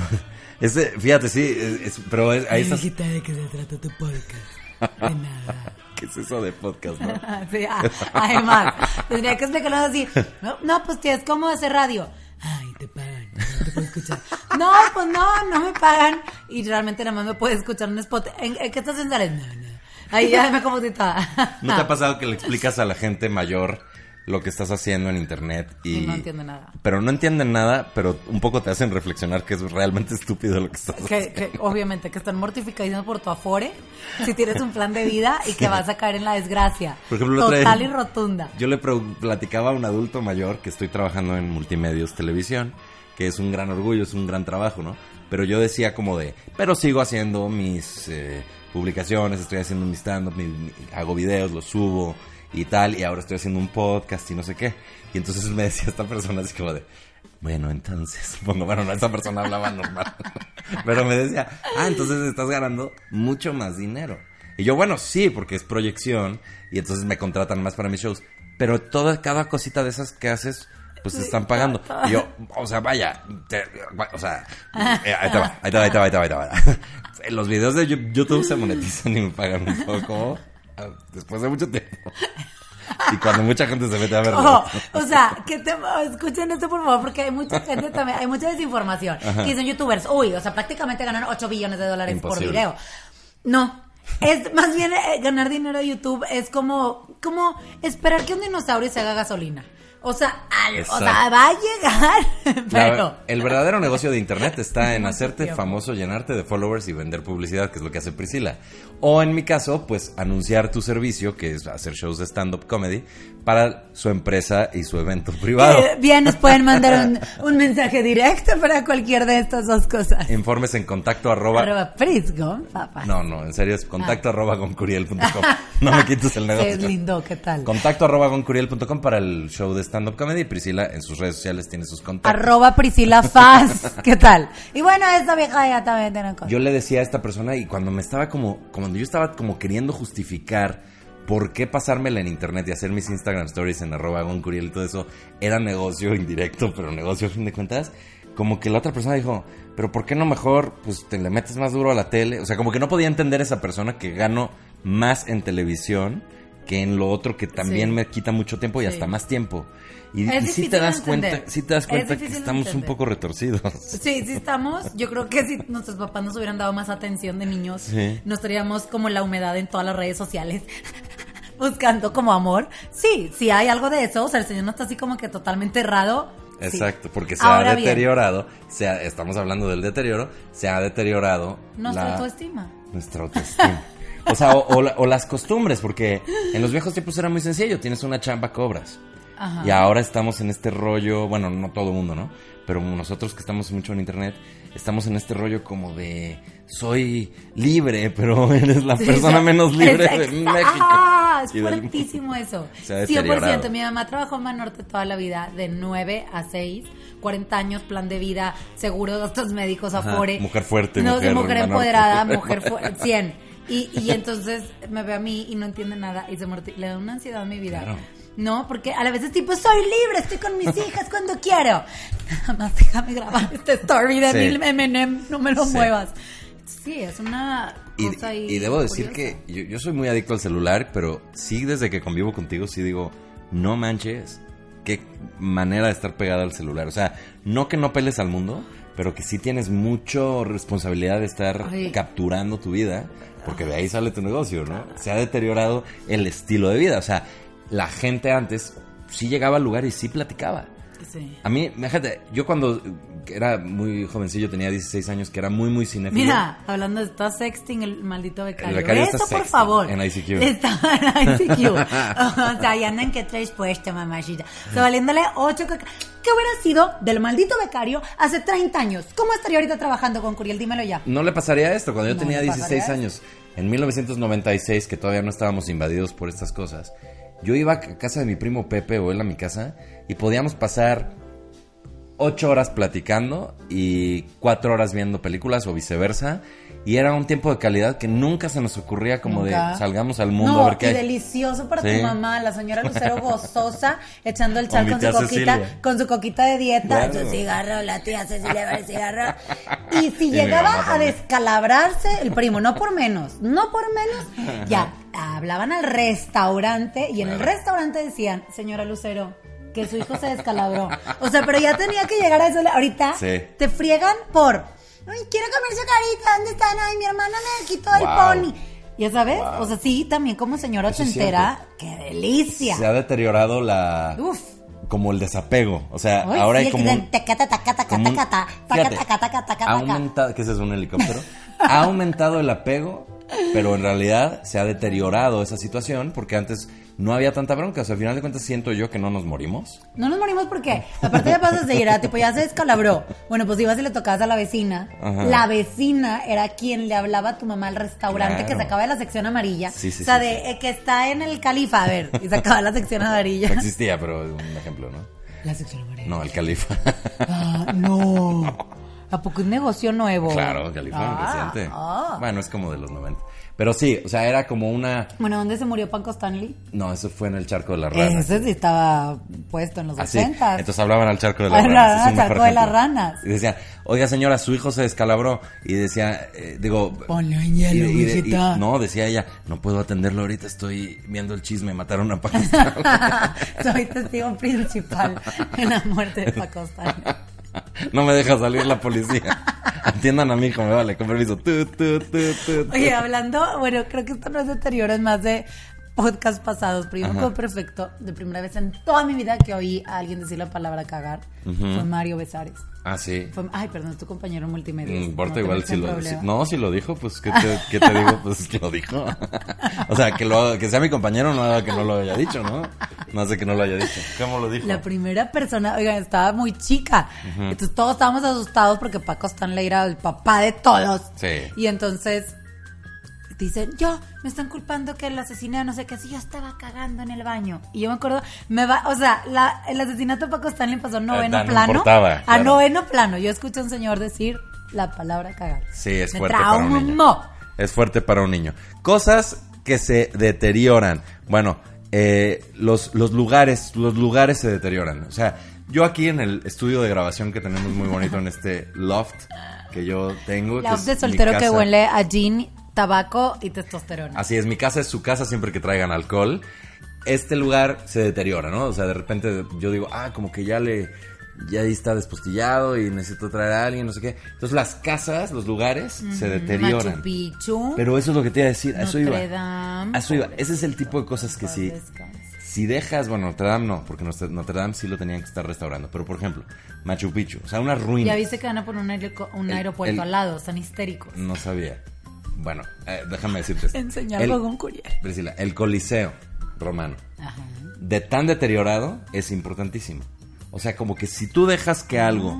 Ese, fíjate, sí, es, es- pero es- ahí estás. ¿de qué se trata tu podcast? De nada. ¿Qué es eso de podcast, no? Sí, ah, además, tendría que explicarlo así. No, no, pues tía, es como hacer radio. Ay, te pagan, no te puedo escuchar. No, pues no, no me pagan. Y realmente nada más me puedes escuchar en spot. ¿En, en qué estás haciendo? No, no. Ahí ya me confundí toda. ¿No te ha pasado que le explicas a la gente mayor lo que estás haciendo en internet y, Y no entiende nada. Pero no entienden nada, pero un poco te hacen reflexionar que es realmente estúpido lo que estás Que, haciendo. que obviamente que están mortificadísimos por tu afore, si tienes un plan de vida y que vas a caer en la desgracia. Por ejemplo, vez- Total y rotunda. Yo le platicaba a un adulto mayor que estoy trabajando en multimedios televisión, que es un gran orgullo, es un gran trabajo, ¿no? Pero yo decía como de, pero sigo haciendo mis eh, publicaciones, estoy haciendo mi stand-up, hago videos, los subo y tal, y ahora estoy haciendo un podcast y no sé qué. Y entonces me decía esta persona así como de, bueno, entonces, bueno, bueno, no, esa persona hablaba normal, pero me decía, ah, entonces estás ganando mucho más dinero. Y yo, bueno, sí, porque es proyección y entonces me contratan más para mis shows. Pero toda, cada cosita de esas que haces, pues te están pagando. Y yo, o sea, vaya, te- o sea, eh, ahí te va, ahí te va, ahí te va, ahí te va, ahí te va. Los videos de YouTube se monetizan y me pagan un poco ah, después de mucho tiempo. Y cuando mucha gente se mete a. Ojo, o sea, que te, escuchen esto por favor, porque hay mucha gente también, hay mucha desinformación. Que dicen youtubers, uy, o sea, prácticamente ganan 8 billones de dólares Imposible. por video. No. Es más bien eh, ganar dinero de YouTube es como, como esperar que un dinosaurio se haga gasolina. O sea, al- o sea, va a llegar, La- pero... el verdadero negocio de internet está en hacerte famoso, llenarte de followers y vender publicidad, que es lo que hace Priscila. O en mi caso, pues anunciar tu servicio, que es hacer shows de stand-up comedy, para su empresa y su evento privado. Eh, Bien, nos pueden mandar un, un mensaje directo para cualquier de estas dos cosas. Informes en contacto arroba... Arroba Prisgo, papá. No, no, en serio es contacto arroba goncuriel.com. No me quites el negocio. Qué lindo, ¿qué tal? Contacto arroba goncuriel.com para el show de stand-up comedy. Priscila en sus redes sociales tiene sus contactos. Arroba Priscila Faz, ¿qué tal? Y bueno, esta vieja ya también tiene cosas. Yo le decía a esta persona y cuando me estaba como, cuando yo estaba como queriendo justificar por qué pasármela en internet y hacer mis Instagram stories en arroba goncuriel y todo eso, era negocio indirecto, pero negocio a fin de cuentas, como que la otra persona dijo, pero ¿por qué no mejor pues te le metes más duro a la tele? O sea, como que no podía entender esa persona que gano más en televisión que en lo otro que también Sí. me quita mucho tiempo y Sí. hasta más tiempo. Y, y difícil te das cuenta, sí te das Es cuenta que estamos un poco retorcidos. Sí, sí estamos. Yo creo que si nuestros papás nos hubieran dado más atención de niños, Sí. no estaríamos como la humedad en todas las redes sociales. Buscando como amor. Sí, sí hay algo de eso. O sea, el señor no está así como que totalmente errado. sí. Exacto, porque se Ahora ha deteriorado, se ha- estamos hablando del deterioro, se ha deteriorado Nuestra la- autoestima. Nuestra autoestima. O sea, o, o la- o las costumbres, porque en los viejos tiempos era muy sencillo, tienes una chamba, cobras. Ajá. Y ahora estamos en este rollo, bueno, no todo el mundo, ¿no? Pero nosotros que estamos mucho en internet, estamos en este rollo como de soy libre, pero eres la Sí, persona menos libre de. México. Ah, es y del- fuertísimo eso. Se ha deteriorado. 100%. Mi mamá trabajó en Banorte toda la vida, de 9 a 6, 40 años, plan de vida, seguro, gastos médicos, Ajá, afore. mujer fuerte, no, mujer mujer empoderada, mujer fuerte, 100. Y, y entonces me ve a mí y no entiende nada y se muerte, le da una ansiedad a mi vida. Claro. No, porque a la vez es tipo, soy libre, estoy con mis hijas cuando quiero. Nada más déjame grabar este story de Sí. mil M&M, no me lo Sí. muevas. Sí, es una Y, cosa ahí y debo decir que yo, yo soy muy adicto al celular, pero sí desde que convivo contigo, sí digo, no manches, qué manera de estar pegada al celular. O sea, no que no peles al mundo, pero que sí tienes mucha responsabilidad de estar Ay. capturando tu vida, porque de ahí sale tu negocio, ¿no? Se ha deteriorado el estilo de vida. O sea, la gente antes sí llegaba al lugar y sí platicaba. Sí. A mí, fíjate, yo cuando era muy jovencillo, tenía 16 años, que era muy, muy cinéfilo. Mira, hablando de está sexting el maldito becario. El becario está Eso, por favor. en ICQ. Está en ICQ. o sea, ya andan que traes puesta, mamachita. O sea, valiéndole ocho caca- ¿Qué hubiera sido del maldito becario hace 30 años? ¿Cómo estaría ahorita trabajando con Curiel? Dímelo ya. No le pasaría esto cuando yo No tenía le 16 pasaría años. En 1996, que todavía no estábamos invadidos por estas cosas, yo iba a casa de mi primo Pepe o él a mi casa y podíamos pasar ocho horas platicando y cuatro horas viendo películas o viceversa. Y era un tiempo de calidad que nunca se nos ocurría como Nunca. de salgamos al mundo no, a ver qué y hay. delicioso para Sí. tu mamá, la señora Lucero gozosa, echando el chal con su coquita, con su coquita de dieta, Claro. su cigarro, la tía Cecilia va el cigarro. Y si Y llegaba a descalabrarse el primo, no por menos, no por menos, ya hablaban al restaurante y en el restaurante decían, señora Lucero, que su hijo se descalabró. O sea, pero ya tenía que llegar a eso. Ahorita Sí. te friegan por, ay, quiero comer su carita, ¿dónde están? Ay, mi hermana me quitó el Wow. pony. Ya sabes, Wow. o sea, sí, también como señora Eso es ochentera, qué delicia. Se ha deteriorado la... Uf. Como el desapego. O sea, Uy, ahora sí, hay como... un- un- fíjate, ha aumentado, ¿qué es eso? ¿Un helicóptero? ha aumentado el apego, pero en realidad se ha deteriorado esa situación porque antes no había tanta bronca. O sea, al final de cuentas siento yo que no nos morimos. No nos morimos porque, aparte de pasas de ir a, tipo, ya se descalabró. Bueno, pues ibas y le tocabas a la vecina. Ajá. La vecina era quien le hablaba a tu mamá al restaurante Claro. que sacaba de la sección amarilla. Sí, sí, o sea, sí, de eh, que está en el califa, a ver, y sacaba la sección amarilla. No existía, pero es un ejemplo, ¿no? La sección amarilla. No, el califa. Ah, no. ¿A poco es negocio nuevo? claro, califa Ah, reciente. ah. Bueno, es como de los 90. Pero sí, o sea, era como una... Bueno, ¿dónde se murió Panco Stanley? No, eso fue en el charco de las ranas. Ese sí estaba puesto en los Así. 80. Entonces hablaban al charco de las Hablaban ranas. al charco de las ranas. Y decían, oiga señora, su hijo se descalabró. Y decía, eh, digo... Ponle en hielo, y- y- y- no, decía ella, no puedo atenderlo ahorita, estoy viendo el chisme, mataron a Pakistán. Soy testigo principal en la muerte de Paco Stanley. no me deja salir la policía. Atiendan a mi hijo, me vale, con permiso. Tu, tu, tu. Oye, hablando, bueno, creo que esto no es deterioro, es más de podcasts pasados, pero yo me acuerdo perfecto, de primera vez en toda mi vida que oí a alguien decir la palabra cagar, fue Mario Besares. Ah, sí. Fue- ay, perdón, es tu compañero multimedia. No importa, No te igual si lo... si- no, si lo dijo, pues, ¿qué te, qué te digo? Pues, que lo dijo. o sea, que, lo, que sea mi compañero no haga que no lo haya dicho, ¿no? No hace que no lo haya dicho. ¿Cómo lo dijo? La primera persona, oigan, estaba muy chica. Entonces todos estábamos asustados porque Paco Stanley era el papá de todos. Sí. Y entonces dicen, yo, me están culpando que el asesinato, no sé qué, si yo estaba cagando en el baño. Y yo me acuerdo, me va, o sea, la- el asesinato de Paco Stanley pasó a noveno Eh, no plano. importaba, A claro. noveno plano. Yo escuché a un señor decir la palabra cagar. Sí, es me fuerte para un niño. Es fuerte para un niño. Cosas que se deterioran. Bueno, eh, los, los lugares, los lugares se deterioran. O sea, yo aquí en el estudio de grabación que tenemos muy bonito en este loft que yo tengo. es de soltero que huele a gin, tabaco y testosterona. Así es, mi casa es su casa siempre que traigan alcohol. Este lugar se deteriora, ¿no? O sea, de repente yo digo, ah, como que ya le, ya ahí está despostillado y necesito traer a alguien, no sé qué. Entonces las casas, los lugares se deterioran. Machu Picchu. Pero eso es lo que te iba a decir, a eso iba. Notre Dame. A eso iba. Ese es el tipo de cosas que Paz si, si dejas, bueno, Notre Dame no, porque Notre Notre Dame sí lo tenían que estar restaurando. Pero por ejemplo, Machu Picchu, o sea, una ruina. Ya viste que van a poner un, aeroco- un El- aeropuerto el- al lado, están histéricos. No sabía. Bueno, eh, déjame decirte esto. Enseñar algo con Curiel. Priscila, el Coliseo romano, Ajá. de tan deteriorado, es importantísimo. O sea, como que si tú dejas que algo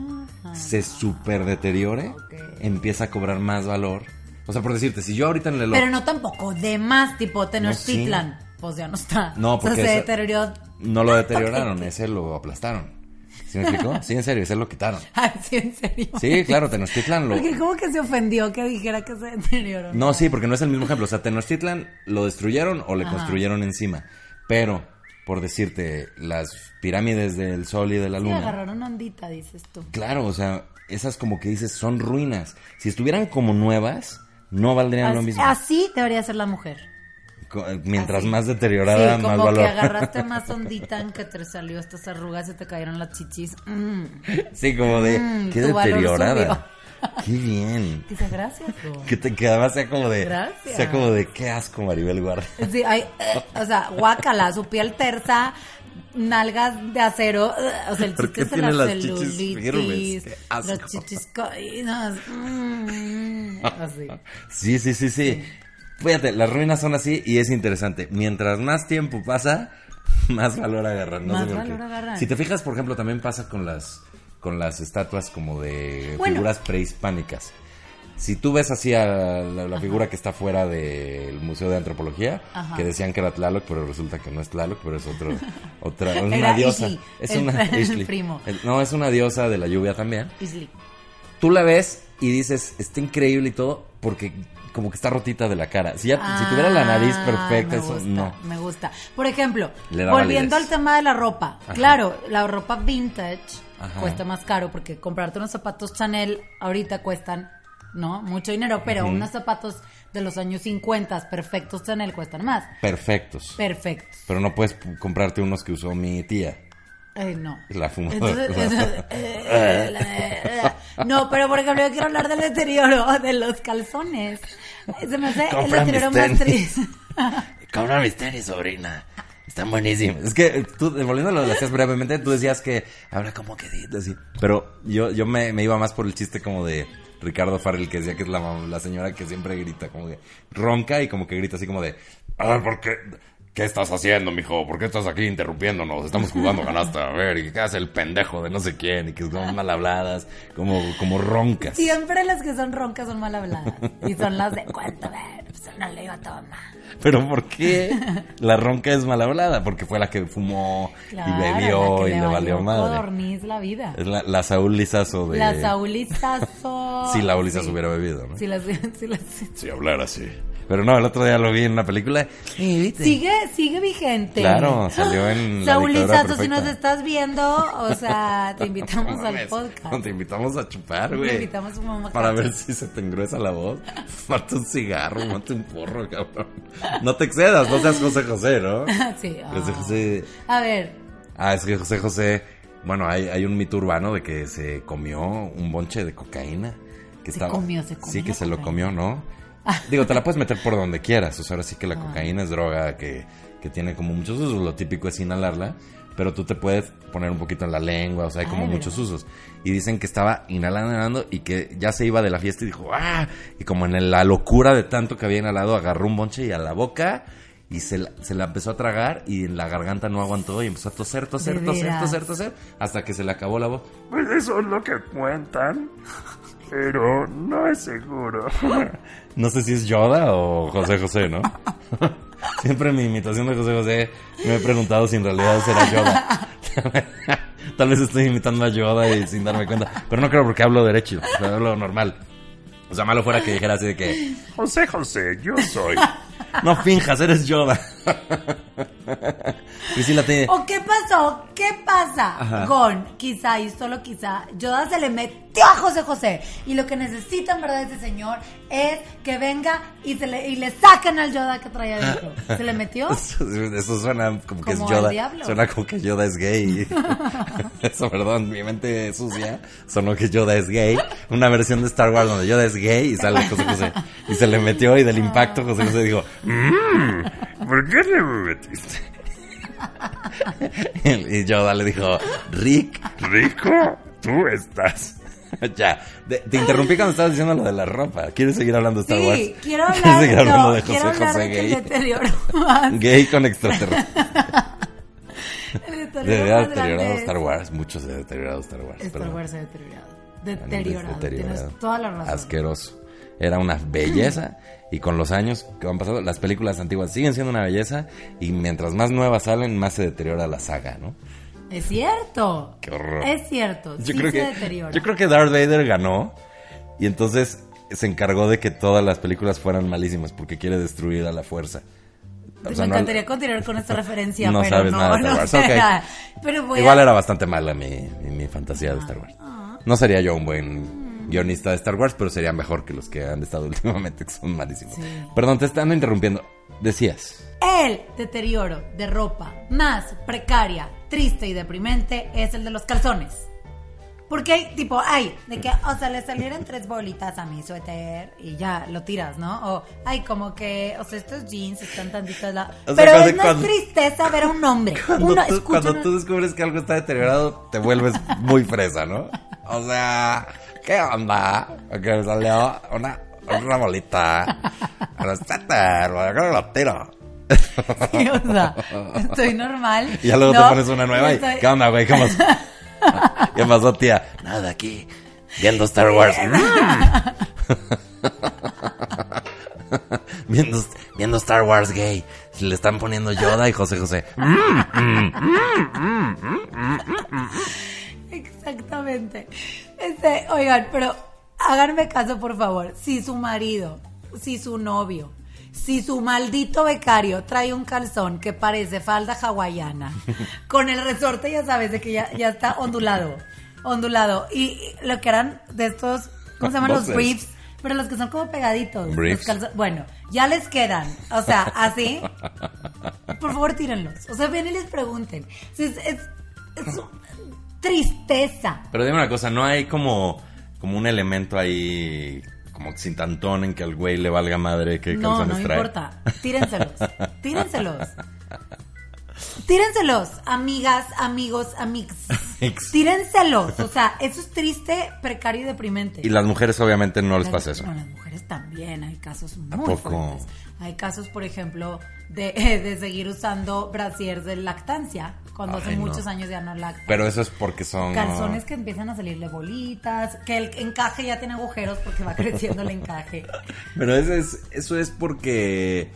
se super deteriore, empieza a cobrar más valor. O sea, por decirte, si yo ahorita en el Pero no tampoco, de más, tipo Tenochtitlan. Pues ya no está. No, O sea, porque se deterioró. No lo deterioraron, ese lo aplastaron. ¿Sí me explicó? Sí, en serio, ese lo quitaron. Ay, sí, en serio. Sí, claro, Tenochtitlan lo... Porque como que se ofendió que dijera que se deterioró. No, sí, porque no es el mismo ejemplo. O sea, Tenochtitlan lo destruyeron o le Ajá. construyeron encima. Pero, por decirte, las pirámides del Sol y de la Sí, Luna... agarraron ondita, dices tú. Claro, o sea, esas como que dices son ruinas. Si estuvieran como nuevas, no valdrían lo mismo. así debería ser la mujer. Mientras así. más deteriorada, sí, más como valor. que agarraste más ondita en que te salió estas arrugas y te cayeron las chichis. Mm. sí, como de, Mm, qué deteriorada. Qué bien. Dice, gracias, Go. Que, te, que además sea como de... Gracias. Sea como de, qué asco, Maribel Guardia. Sí, eh, o sea, guácala, su piel tersa, nalgas de acero, eh, o sea, el ¿Por chiste qué es de tiene la las chichis celulitis, firmes? Qué asco. las chichis mm, así. Sí, sí, sí, sí. Fíjate, las ruinas son así y es interesante. Mientras más tiempo pasa, más valor agarran. No Más sé por valor qué. agarran. Si te fijas, por ejemplo, también pasa con las con las estatuas como de Bueno. figuras prehispánicas. Si tú ves así a la, la figura que está fuera del Museo de Antropología, Ajá. que decían que era Tlaloc, pero resulta que no es Tlaloc, pero es otro, otra, es una diosa. Es el- una el primo. El- no, es una diosa de la lluvia también Isli. tú la ves y dices, está increíble y todo, porque como que está rotita de la cara. Si, ya, si tuviera la nariz Ah, perfecta, me eso no. Me gusta. Por ejemplo, volviendo validez. al tema de la ropa. Claro, la ropa vintage Ajá. cuesta más caro porque comprarte unos zapatos Chanel ahorita cuestan, ¿no? Mucho dinero, pero unos zapatos de los años 50 perfectos Chanel cuestan más. Perfectos. Perfectos. Pero no puedes comprarte unos que usó mi tía. Eh, no. La fumadora. Entonces, entonces, eh, la- no, pero por ejemplo, yo quiero hablar del deterioro de los calzones. Se me hace el deterioro más triste. Compra mis tenis, sobrina. Están buenísimos. Es que tú, volviendo a lo decías brevemente, tú decías que habrá como que así. Pero yo, yo me, me iba más por el chiste como de Ricardo Farrell, que decía que es la, la señora que siempre grita, como que ronca y como que grita así como de, a ver, ¿por qué? ¿Qué estás haciendo, mijo? ¿Por qué estás aquí interrumpiéndonos? Estamos jugando canasta. A ver, y qué hace el pendejo de no sé quién, y que son mal habladas, como, como roncas. Siempre las que son roncas son mal habladas. Y son las de cuánto ver, pues no le digo a tu mamá. Pero ¿por qué la ronca es mal hablada? Porque fue la que fumó Claro, y bebió y le valió madre. codorniz la vida. Es la, la Saúl Lizazo de... La Saulizazo. Si la Lizazo hubiera bebido, ¿no? Si las, si las- Si hablara así. Pero no, el otro día lo vi en una película. Sigue, sigue vigente. Claro, salió en Saúl Lizazo, si nos estás viendo, o sea, te invitamos No al podcast. Te invitamos a chupar, Te güey. invitamos a un Para ver si se te engruesa la voz. Mate un cigarro, mate un porro, cabrón. No te excedas, no seas José José, ¿no? Sí. José ah. José. A ver, Ah, es que José José. Bueno, hay, hay un mito urbano de que se comió un bonche de cocaína. Que Se comió, se comió Sí, que se lo comió, ¿no? Digo, te la puedes meter por donde quieras. O sea, ahora sí que la cocaína es droga que, que tiene como muchos usos. Lo típico es inhalarla. Pero tú te puedes poner un poquito en la lengua. O sea, hay como Ay, muchos usos. Y dicen que estaba inhalando, inhalando. Y que ya se iba de la fiesta y dijo, ¡ah! Y como en la locura de tanto que había inhalado, agarró un bonche y a la boca. Y se la, se la empezó a tragar y en la garganta no aguantó y empezó a toser, toser, ¿De toser, veras? toser, toser, hasta que se le acabó la voz. Pues eso es lo que cuentan, pero no es seguro. No sé si es Yoda o José José, ¿no? Siempre mi imitación de José José me he preguntado si en realidad será Yoda. Tal vez estoy imitando a Yoda y sin darme cuenta. Pero no creo porque hablo derecho, o sea, hablo normal. O sea, malo fuera que dijera así de que José José, yo soy. no finjas, eres Yoda. Priscila te... ¿O qué pasó? ¿Qué pasa? Ajá. Gon, quizá y solo quizá, Yoda se le metió a José José. Y lo que necesita en verdad ese señor es que venga y, se le, y le saquen al Yoda que traía adentro. ¿Se le metió? Eso suena como que es Como Yoda. diablo. Suena como que Yoda es gay. Eso, perdón, mi mente sucia. Sonó que Yoda es gay. Una versión de Star Wars donde Yoda es gay y sale José José. Y se le metió y del impacto José José dijo, "Mm, ¿Por qué le metiste? y Yoda le dijo, Rick, Rico, tú estás. ya. De- te interrumpí cuando estabas diciendo lo de la ropa. ¿Quieres seguir hablando de Star Wars? Sí, quiero ¿Quieres hablar, seguir hablando no, de quiero José hablar José gay? más. Gay con extraterrestre. deteriorado grande Star Wars. Mucho se ha deteriorado Star Wars. Star perdón. Wars se ha deteriorado. Deteriorado. deteriorado. Tienes toda la razón. Asqueroso. Era una belleza y con los años que van pasando, las películas antiguas siguen siendo una belleza y mientras más nuevas salen, más se deteriora la saga, ¿no? Es cierto. Qué horror. Es cierto. Yo sí creo se que deteriora. yo creo que Darth Vader ganó y entonces se encargó de que todas las películas fueran malísimas porque quiere destruir a la fuerza. O sea, Me no- encantaría continuar con esta referencia, No pero sabes no, nada de Star no Wars, ok. Pero voy Igual a... era bastante mala mi, mi, mi fantasía de Star Wars. Ah. No sería yo un buen guionista de Star Wars, pero sería mejor que los que han estado últimamente, que son malísimos. Sí. Perdón, te estando interrumpiendo. Decías. El deterioro de ropa más precaria, triste y deprimente es el de los calzones. Porque hay, tipo, ay, de que, o sea, le salieron tres bolitas a mi suéter y ya lo tiras, ¿no? O, ay, como que, o sea, estos jeans están tantitos la... O sea, Pero es cuando- tristeza ver a un hombre. Cuando, Uno, tú, cuando una- tú descubres que algo está deteriorado, te vuelves muy fresa, ¿no? O sea, ¿qué onda? Que me salió una, una bolita. A los suéter, yo lo tiro. Sí, o sea, estoy normal. Y ya luego No, te pones una nueva y, estoy- ¿qué onda, güey? ¿Qué pasó? ¿Qué pasó, tía? Nada, aquí, viendo Star Wars. viendo, viendo Star Wars gay. Le están poniendo Yoda y José José. Exactamente. Este, oigan, pero háganme caso, por favor. Si su marido, si su novio, si su maldito becario trae un calzón que parece falda hawaiana, con el resorte, ya sabes, de que ya, ya está ondulado, ondulado. Y, y lo que eran de estos, ¿cómo se llaman los briefs? Pero los que son como pegaditos. los Briefs. calzo- bueno, ya les quedan. O sea, así. Por favor, tírenlos. O sea, ven y les pregunten. Es, es, es tristeza. Pero dime una cosa, ¿no hay como, como un elemento ahí, como sin tantón en que al güey le valga madre que No, no trae? importa. Tírenselos. Tírenselos. Tírенselos, amigas, amigos, amigos. Tírenselos. O sea, eso es triste, precario y deprimente. Y las mujeres obviamente no les pasa eso. No, las mujeres también. Hay casos ¿A muy poco? fuertes. Hay casos, por ejemplo, de, de seguir usando brasier de lactancia cuando hace no. muchos años ya no lactan. Pero eso es porque son... Calzones que empiezan a salirle bolitas, que el encaje ya tiene agujeros porque va creciendo el encaje. Pero eso es, eso es porque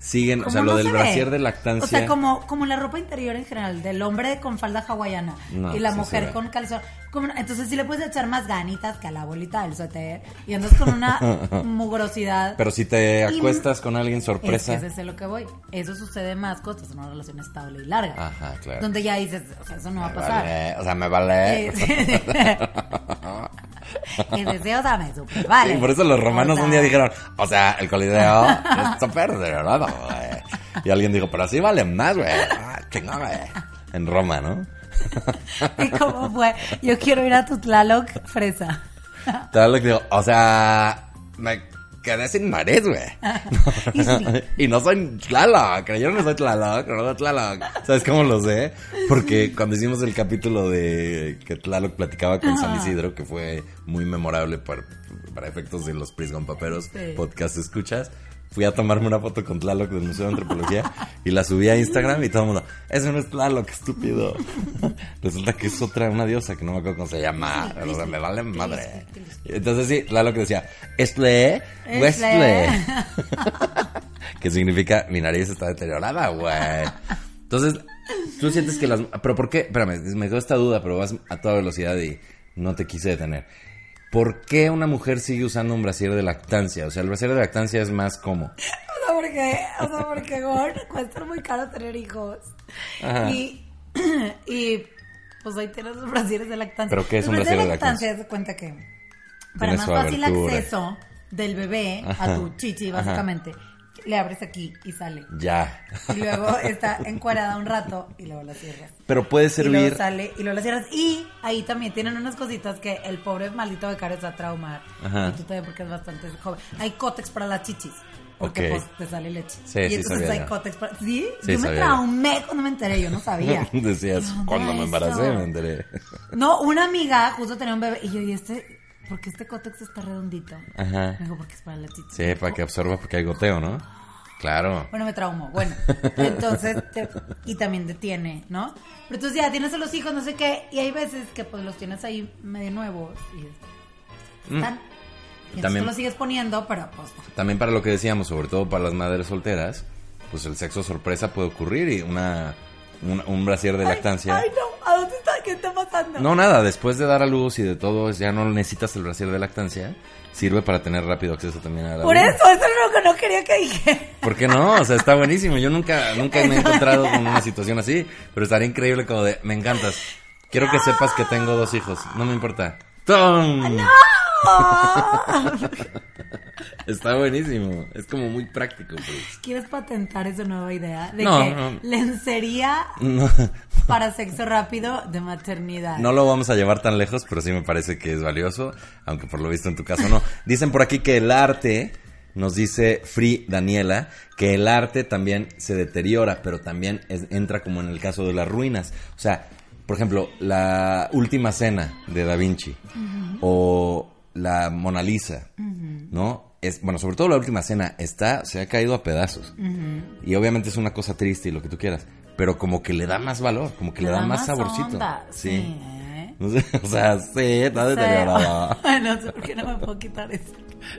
siguen, o sea, lo del se brasier de lactancia... O sea, como, como la ropa interior en general, del hombre con falda hawaiana No, y la mujer con calzón. Como- entonces sí le puedes echar más ganitas que a la bolita del suéter y andas con una mugrosidad. Pero si te Y- acuestas con alguien Es sorpresa... que ese es lo que voy. Eso sucede más cuando estás en una relación estable y larga. Ajá, claro. Donde ya dices, o sea, eso no va a Me pasar. vale, o sea, me vale... Eh, Y deseo dame súper vale. Sí, por eso los romanos O sea, un día dijeron, o sea, el coliseo es súper güey. Y alguien dijo, pero así vale más, güey. Ah, chingón, güey. En Roma, ¿no? ¿Y cómo fue? Yo quiero ir a tu Tlaloc fresa. Vez digo, o sea, me quedé sin nariz, güey. Y sí. y no soy Tlaloc, yo no soy Tlaloc, no soy Tlaloc. ¿Sabes cómo lo sé? Porque cuando hicimos el capítulo de que Tlaloc platicaba con San Isidro, que fue muy memorable para, para efectos de los Prisgon Paperos Sí. podcast escuchas, fui a tomarme una foto con Tlaloc del Museo de Antropología y la subí a Instagram y todo el mundo, eso no es Tlaloc, estúpido. Resulta que es otra, una diosa que no me acuerdo cómo se llama, o sea, me vale madre. Entonces sí, Tlaloc decía, Estle, Westle. Estle. que significa mi nariz está deteriorada, güey. Entonces, tú sientes que las... Pero ¿por qué? Espérame, me quedó esta duda, pero vas a toda velocidad y no te quise detener. ¿Por qué una mujer sigue usando un brasier de lactancia? O sea, el brasier de lactancia es más como... O sea, porque, o sea, porque Gor, cuesta muy caro tener hijos. Ajá. Y, y pues ahí tienes los brasieres de lactancia. ¿Pero qué es Los un brasier de lactancia? de cuenta que para Tiene más fácil abertura. acceso del bebé a tu chichi, Ajá. Le abres aquí y sale. Ya. Y luego está encuadrada un rato y luego la cierras. Pero puede Y luego servir... sale y luego la cierras. Y ahí también tienen unas cositas que el pobre maldito becario a traumar. Ajá. Y tú también porque es bastante joven. Hay cótex para las chichis. Porque Ok. pues te sale leche. Sí, y sí entonces hay cótex para... ¿Sí? Sí, yo me sabía traumé cuando me enteré, yo no sabía. Decías, ¿Dónde cuando me embaracé eso? me enteré. No, una amiga justo tenía un bebé y yo, ¿y este? ¿Por qué este cótex está redondito? Ajá. Me dijo, porque es para la chichi. Sí, para que absorba porque hay goteo, ¿no? Claro. Bueno, me traumó. Bueno, entonces, te- y también detiene, ¿no? Pero entonces ya tienes a los hijos, no sé qué, y hay veces que pues los tienes ahí medio nuevos y están. Y También- los sigues poniendo, pero pues no. También para lo que decíamos, sobre todo para las madres solteras, pues el sexo sorpresa puede ocurrir y una, un, un brasier de lactancia. Ay, no, ¿a dónde está? ¿Qué está pasando? No, nada, después de dar a luz y de todo, ya no necesitas el brasier de lactancia. Sirve para tener rápido acceso también a la Por vida. eso, eso es lo que no quería que dije. ¿Por qué no? O sea, está buenísimo. Yo nunca, nunca me he encontrado con una situación así, pero estaría increíble como de, me encantas. Quiero que sepas que tengo dos hijos, no me importa. ¡Tom! Está buenísimo. Es como muy práctico, pues. ¿Quieres patentar esa nueva idea? De No, que no. lencería No, para sexo rápido de maternidad. no lo vamos a llevar tan lejos, pero sí me parece que es valioso, aunque por lo visto en tu caso no. Dicen por aquí que el arte, nos dice Free Daniela, que el arte también se deteriora, pero también es- entra como en el caso de las ruinas. O sea, por ejemplo, la última cena de Da Vinci o la Mona Lisa, ¿no? Es, bueno, sobre todo la última cena está, se ha caído a pedazos. Y obviamente es una cosa triste y lo que tú quieras, pero como que le da más valor, como que le, da, más saborcito. onda, Sí. Sí. ¿eh? No sé, o sea, sí, está deteriorada. Ay, no sé por qué no me puedo quitar eso.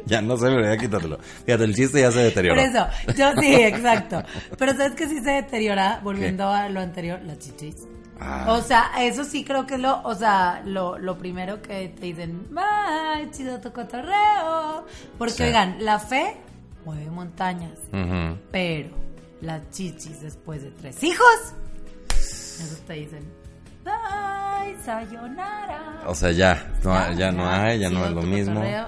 Ya no sé, pero ya quítatelo. Fíjate, el chiste ya se deterioró. Por eso, yo sí, exacto. Pero sabes que sí se deteriora, volviendo a lo anterior, las chichis. Ah. O sea, eso sí creo que es lo, o sea, lo, lo primero que te dicen, ay, chido tu cotorreo. Porque, Sí. oigan, la fe mueve montañas, pero las chichis después de tres hijos, eso te dicen, ay, sayonara. O sea, ya, no, ya, no hay, ya no es lo mismo. cotorreo.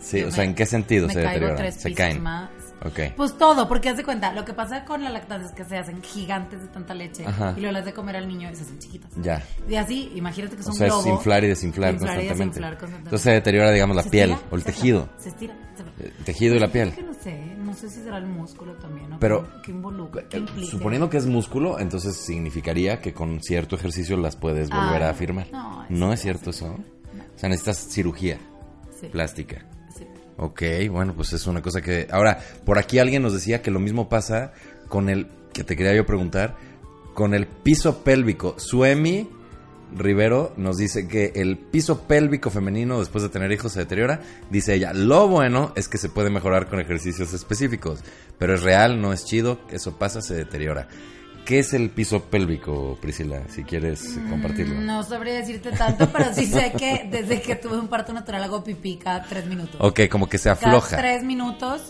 Sí, Yo o sea, ¿en qué sentido se deterioran? Se caen. más. Ok. Pues todo, porque haz de cuenta, lo que pasa con la lactancia es que se hacen gigantes de tanta leche Ajá. y luego las de comer al niño y se hacen chiquitas. Ya. Y así, imagínate que es O un sea, globo. es inflar y desinflar Inflar y constantemente. desinflar constantemente. Entonces se deteriora, digamos, la ¿Se piel estira? o el Se tejido. Se estira. se- El tejido y la piel. Que no sé, no sé si será el músculo también, ¿no? Pero- ¿Qué involucra? ¿Qué Eh, implica? Suponiendo que es músculo, entonces significaría que con cierto ejercicio las puedes volver Ah, a afirmar. no, ¿No eso es cierto eso? O sea, necesitas cirugía Sí, plástica. Ok, bueno, pues es una cosa que... Ahora, por aquí alguien nos decía que lo mismo pasa con el... Que te quería yo preguntar. Con el piso pélvico. Suemi Rivero nos dice que el piso pélvico femenino después de tener hijos se deteriora. Dice ella, lo bueno es que se puede mejorar con ejercicios específicos. Pero es real, no es chido, eso pasa, se deteriora. ¿Qué es el piso pélvico, Priscila? Si quieres eh, compartirlo. Mm, No sabría decirte tanto, pero sí sé que desde que tuve un parto natural hago pipí cada tres minutos. Ok, como que se Cada afloja. tres minutos,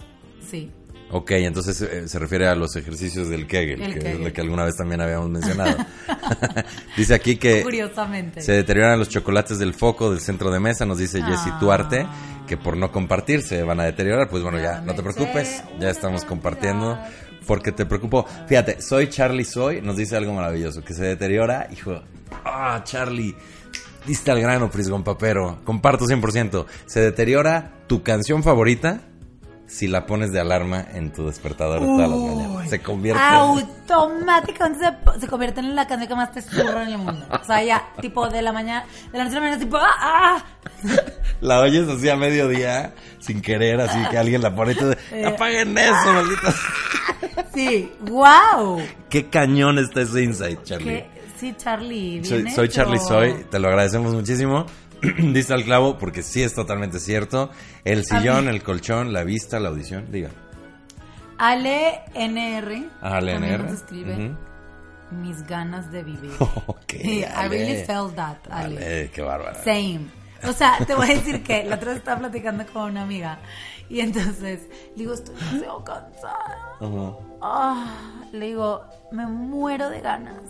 sí. Ok, entonces eh, se refiere a los ejercicios del Kegel, El que es Kegel. lo que alguna vez también habíamos mencionado. dice aquí que Curiosamente. se deterioran los chocolates del foco del centro de mesa, nos dice Jessie Ah. Tuarte, que por no compartir se van a deteriorar. Pues bueno, ya, Ya no te preocupes, ya estamos compartiendo. Porque te preocupo. Fíjate, soy Charlie Soy, nos dice algo maravilloso, que se deteriora, hijo. Ah, Charlie, diste al grano, Prisgón Papero. Comparto 100%. Se deteriora tu canción favorita si la pones de alarma en tu despertador todas las mañanas. Se convierte Automáticamente se, se convierte en la canción que más te zurra en el mundo. O sea, ya, tipo de la mañana, de la noche a la mañana, tipo, ¡ah! ah. La oyes así a mediodía, sin querer, así que alguien la pone y te dice, apaguen eso, malditos. Sí, wow. Qué cañón está ese insight, Charlie. ¿Qué? Sí, Charlie. Soy, soy. Charlie Soy, te lo agradecemos muchísimo. Diste al clavo porque sí es totalmente cierto. El sillón, el colchón, la vista, la audición, diga. Ale NR. Ale también NR, nos escribe ujú. mis ganas de vivir. Ok, Sí, I Ale. really felt that, Ale. Ale, qué bárbara. Same. O sea, te voy a decir que la otra vez estaba platicando con una amiga y entonces le digo, estoy demasiado cansada. Ujú. Ah, le digo, me muero de ganas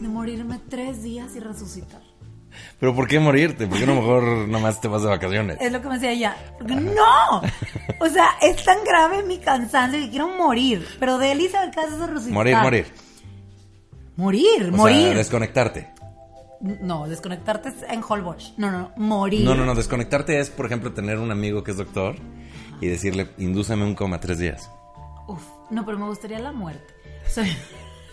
de morirme tres días y resucitar. Pero ¿por qué morirte? ¿Por qué no mejor nomás te vas de vacaciones? Es lo que me decía ella. Porque ¡No! O sea, es tan grave mi cansancio que quiero morir. Pero de Elisa ¿qué haces de resucitar? Morir, morir. Morir, O morir. sea, desconectarte. No, desconectarte es en Holbox. No, no, morir. No, no, no, desconectarte es, por ejemplo, tener un amigo que es doctor y decirle, indúceme un coma tres días. Uf, no, pero me gustaría la muerte. Soy-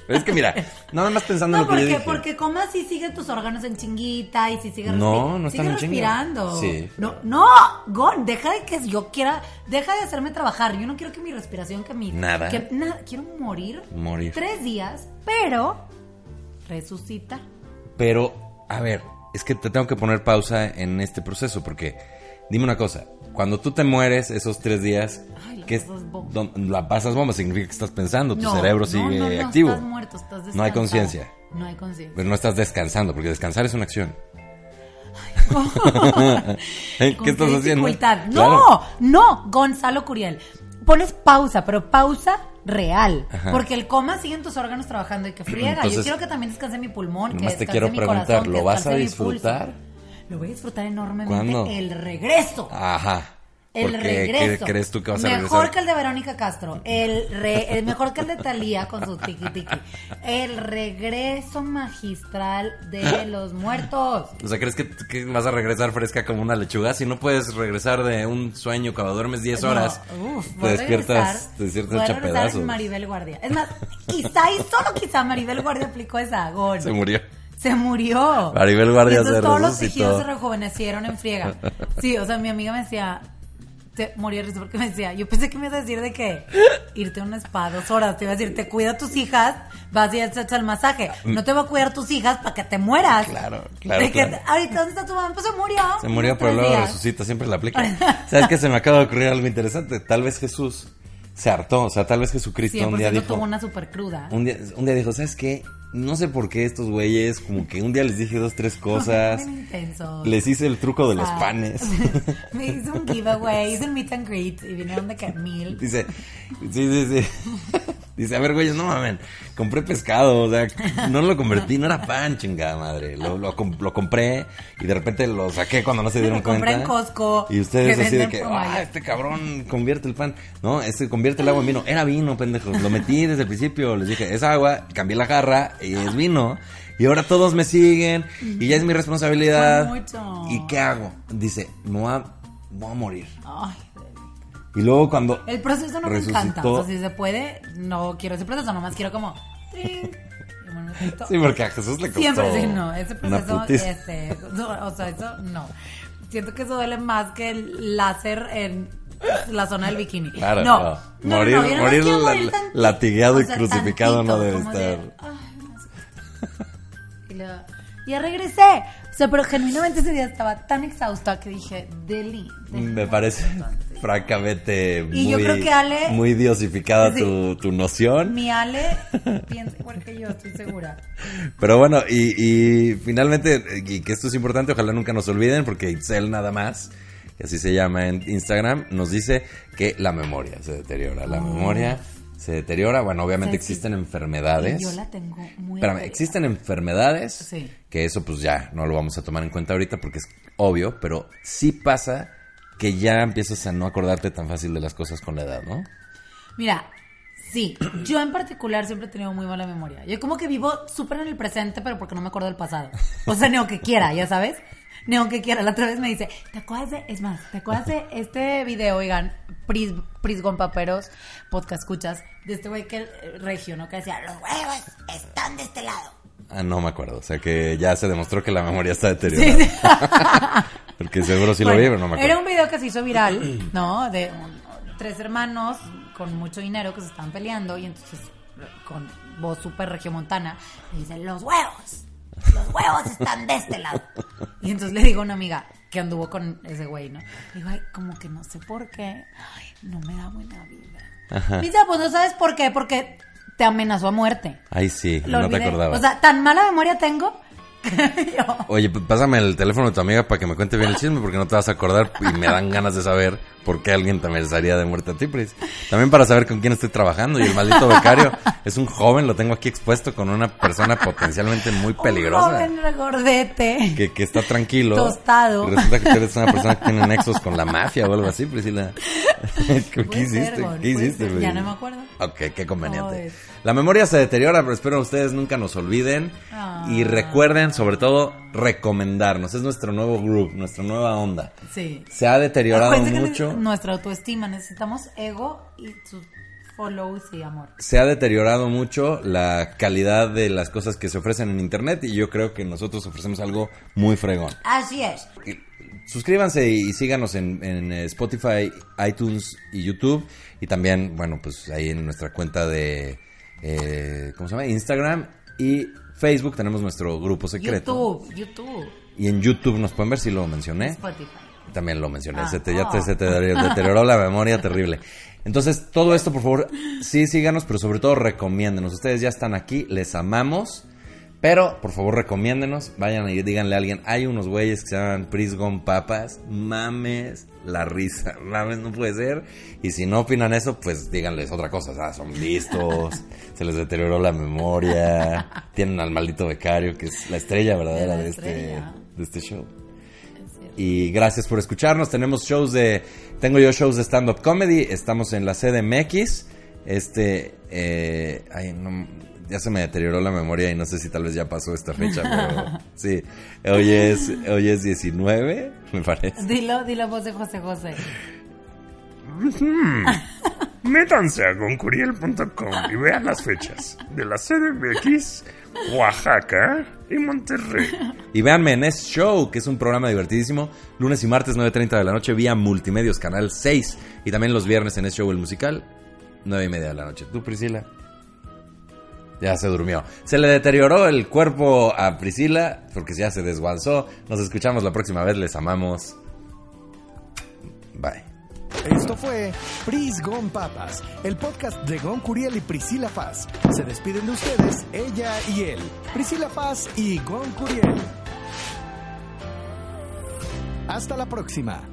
Pero es que mira, nada más pensando No, en lo que yo porque, dije. porque comas y siguen tus órganos en chinguita y si sigue No, no sigue respirando. Sí. No, no, Gon, deja de que yo quiera, deja de hacerme trabajar. Yo no quiero que mi respiración, que mi Nada. que nada, quiero morir. Morir. Tres días, pero resucita. Pero, a ver, es que te tengo que poner pausa en este proceso porque, dime una cosa, cuando tú te mueres esos tres días, Ay, la ¿qué es- pasas bomba. la pasas bomba? Significa que estás pensando, tu cerebro no, sigue no, activo. Estás muerto, estás. No hay conciencia. No hay conciencia. Pero no estás descansando, porque descansar es una acción. ¿Qué estás haciendo? dificultad. No, Claro. no, Gonzalo Curiel. Pones pausa, pero pausa real. Ajá. Porque el coma sigue en tus órganos trabajando y que friega. Yo quiero que también descanse mi pulmón. Que te quiero mi preguntar, corazón, ¿lo vas a disfrutar? Lo voy a disfrutar enormemente. ¿Cuándo? El regreso. Ajá. El regreso. ¿Qué crees tú que vas a Mejor regresar? que el de Verónica Castro. El, re- el mejor que el de Talía con su tiki tiki. El regreso magistral de los muertos. O sea, ¿crees que, que vas a regresar fresca como una lechuga? Si no puedes regresar de un sueño cuando duermes 10 horas, No, uf, te despiertas, regresar- te despiertas hecha pedazos. Maribel Guardia. Es más, quizá y solo quizá Maribel Guardia aplicó esa gol. Se murió. Se murió. Maribel Guardia Y entonces se todos los tejidos se rejuvenecieron en friega. Sí, o sea, mi amiga me decía, te morí de risa porque me decía, yo pensé que me ibas a decir de que irte a un spa dos horas, te iba a decir, te cuida a tus hijas, vas y haces el masaje. No te va a cuidar tus hijas para que te mueras. Claro, claro, De que, claro. ahorita, ¿dónde está tu mamá? Pues se murió. Se murió, pero luego días. resucita, siempre la aplica. ¿Sabes qué? Se me acaba de ocurrir algo interesante. Tal vez Jesús se hartó, o sea, tal vez Jesucristo un 100% día dijo... tuvo una super cruda. Un día, un día dijo, ¿sabes qué? No sé por qué estos güeyes, como que un día les dije dos, tres cosas. Les hice el truco de los Ah. panes. Me hice un giveaway, hice un meet and greet y vinieron de que mil. Dice, sí, sí, sí. Dice, a ver, güeyes, no mamen, compré pescado, o sea, no lo convertí, no era pan, chingada madre. Lo, lo, com- lo compré y de repente lo saqué cuando no se dieron Lo compré cuenta. en Costco, Y ustedes así de que, ah, mayor". este cabrón convierte el pan. No, este convierte el agua en vino. Era vino, pendejos. Lo metí desde el principio. Les dije, es agua, cambié la jarra y es vino. Y ahora todos me siguen y ya es mi responsabilidad. Mucho. ¿Y qué hago? Dice, me voy a, voy a morir. Ay, Y luego cuando el proceso no me resucitó- encanta. O sea, si se puede, no quiero ese proceso, nomás quiero como. Sí, porque a Jesús le costó Siempre sí, no. Ese proceso, este, o sea, eso no. Siento que eso duele más que el láser en la zona del bikini. Claro, no. no. No, no, Morir- no, morir la- y crucificado no debe estar. ay, no sé. Y luego, ya regresé. O sea, pero genuinamente ese día estaba tan exhausta que dije, Deli. Me parece bastante". francamente Y muy, yo creo que Ale- muy diosificada Sí. tu, tu noción. Mi Ale piensa igual que yo, estoy segura. Pero bueno, y, y finalmente, y que esto es importante, ojalá nunca nos olviden, porque Itzel nada más, que así se llama en Instagram, nos dice que la memoria se deteriora. La memoria se deteriora. Bueno, obviamente sí. existen enfermedades. Yo la tengo muy Espérame, existen enfermedades Sí. que eso pues ya no lo vamos a tomar en cuenta ahorita porque es obvio, pero sí pasa que ya empiezas a no acordarte tan fácil de las cosas con la edad, ¿no? Mira, sí, yo en particular siempre he tenido muy mala memoria. Yo como que vivo súper en el presente, pero porque no me acuerdo del pasado. O sea, ni aunque quiera, ya sabes. Ni aunque quiera. La otra vez me dice, ¿te acuerdas de, es más, ¿te acuerdas de este video, oigan, Pris, Prisgon Paperos, podcast escuchas, de este güey que eh, regio, ¿no? Que decía, los huevos están de este lado. Ah, no me acuerdo. O sea que ya se demostró que la memoria está deteriorada. Sí, sí. Porque seguro sí lo Bueno, vi, pero no me acuerdo. Era un video que se hizo viral, ¿no? De un- tres hermanos con mucho dinero que se estaban peleando y entonces con voz súper regiomontana le dicen, los huevos, los huevos están de este lado. Y entonces le digo a una amiga que anduvo con ese güey, ¿no? Le digo, ay, como que no sé por qué, ay, no me da buena vida. Ajá. Dice, pues no sabes por qué, porque te amenazó a muerte. Ay, sí, Lo no te olvidé. acordabas. O sea, tan mala memoria tengo que yo... Oye, pásame el teléfono de tu amiga para que me cuente bien el chisme, porque no te vas a acordar y me dan ganas de saber por qué alguien te amenazaría de muerte a ti, Pris. También para saber con quién estoy trabajando. Y el maldito becario es un joven, lo tengo aquí expuesto con una persona potencialmente muy Un peligrosa. joven regordete. Que, que está tranquilo. Tostado. Y resulta que tú eres una persona que tiene nexos con la mafia o algo así, Priscila. ¿Qué, hiciste? ¿Qué hiciste. Pris? Ya no me acuerdo. Ok, qué conveniente. La memoria se deteriora, pero espero ustedes nunca nos olviden. Ah. Y recuerden, sobre todo, recomendarnos. Es nuestro nuevo group, nuestra nueva onda. Sí. Se ha deteriorado Acuérdense Nuestra autoestima. Necesitamos ego y sus follows y amor. Se ha deteriorado mucho la calidad de las cosas que se ofrecen en internet y yo creo que nosotros ofrecemos algo muy fregón. Así es. Suscríbanse y síganos en, en, eh, Spotify, iTunes y YouTube. Y también, bueno, pues ahí en nuestra cuenta de, eh, ¿cómo se llama? Instagram y Facebook tenemos nuestro grupo secreto. YouTube, YouTube, Y en YouTube nos pueden ver si lo mencioné. Spotify. También lo mencioné. Ah. Se te- ya te, se te deterioró la memoria terrible. Entonces, todo esto, por favor, sí síganos, pero sobre todo recomiéndenos. Ustedes ya están aquí, les amamos. Pero, por favor, recomiéndenos. Vayan y díganle a alguien. Hay unos güeyes que se llaman Prisgon Papas. Mames la risa. Mames, no puede ser. Y si no opinan eso, pues díganles otra cosa. Ah, son listos. se les deterioró la memoria. Tienen al maldito becario, que es la estrella verdadera La de este, de este show. Y gracias por escucharnos. Tenemos shows de. Tengo yo shows de stand-up comedy. Estamos en la CDMX. Este. Eh, ay, no, ya se me deterioró la memoria y no sé si tal vez ya pasó esta fecha, pero. Sí. Hoy es, hoy es 19, me parece. Dilo, dilo voz de José José. Métanse a goncuriel.com y vean las fechas de la CDMX, Oaxaca y Monterrey. Y véanme en Es Show, que es un programa divertidísimo. Lunes y martes, 9.30 de la noche, vía Multimedios, Canal 6. Y también los viernes en Es Show, el musical, 9 y media de la noche. ¿Tú, Priscila? Ya se durmió. Se le deterioró el cuerpo a Priscila, porque ya se desguanzó. Nos escuchamos la próxima vez, les amamos. Bye. Esto fue Pris Gon Papas, el podcast de Gon Curiel y Priscila Faz. Se despiden de ustedes, ella y él, Priscila Faz y Gon Curiel. Hasta la próxima.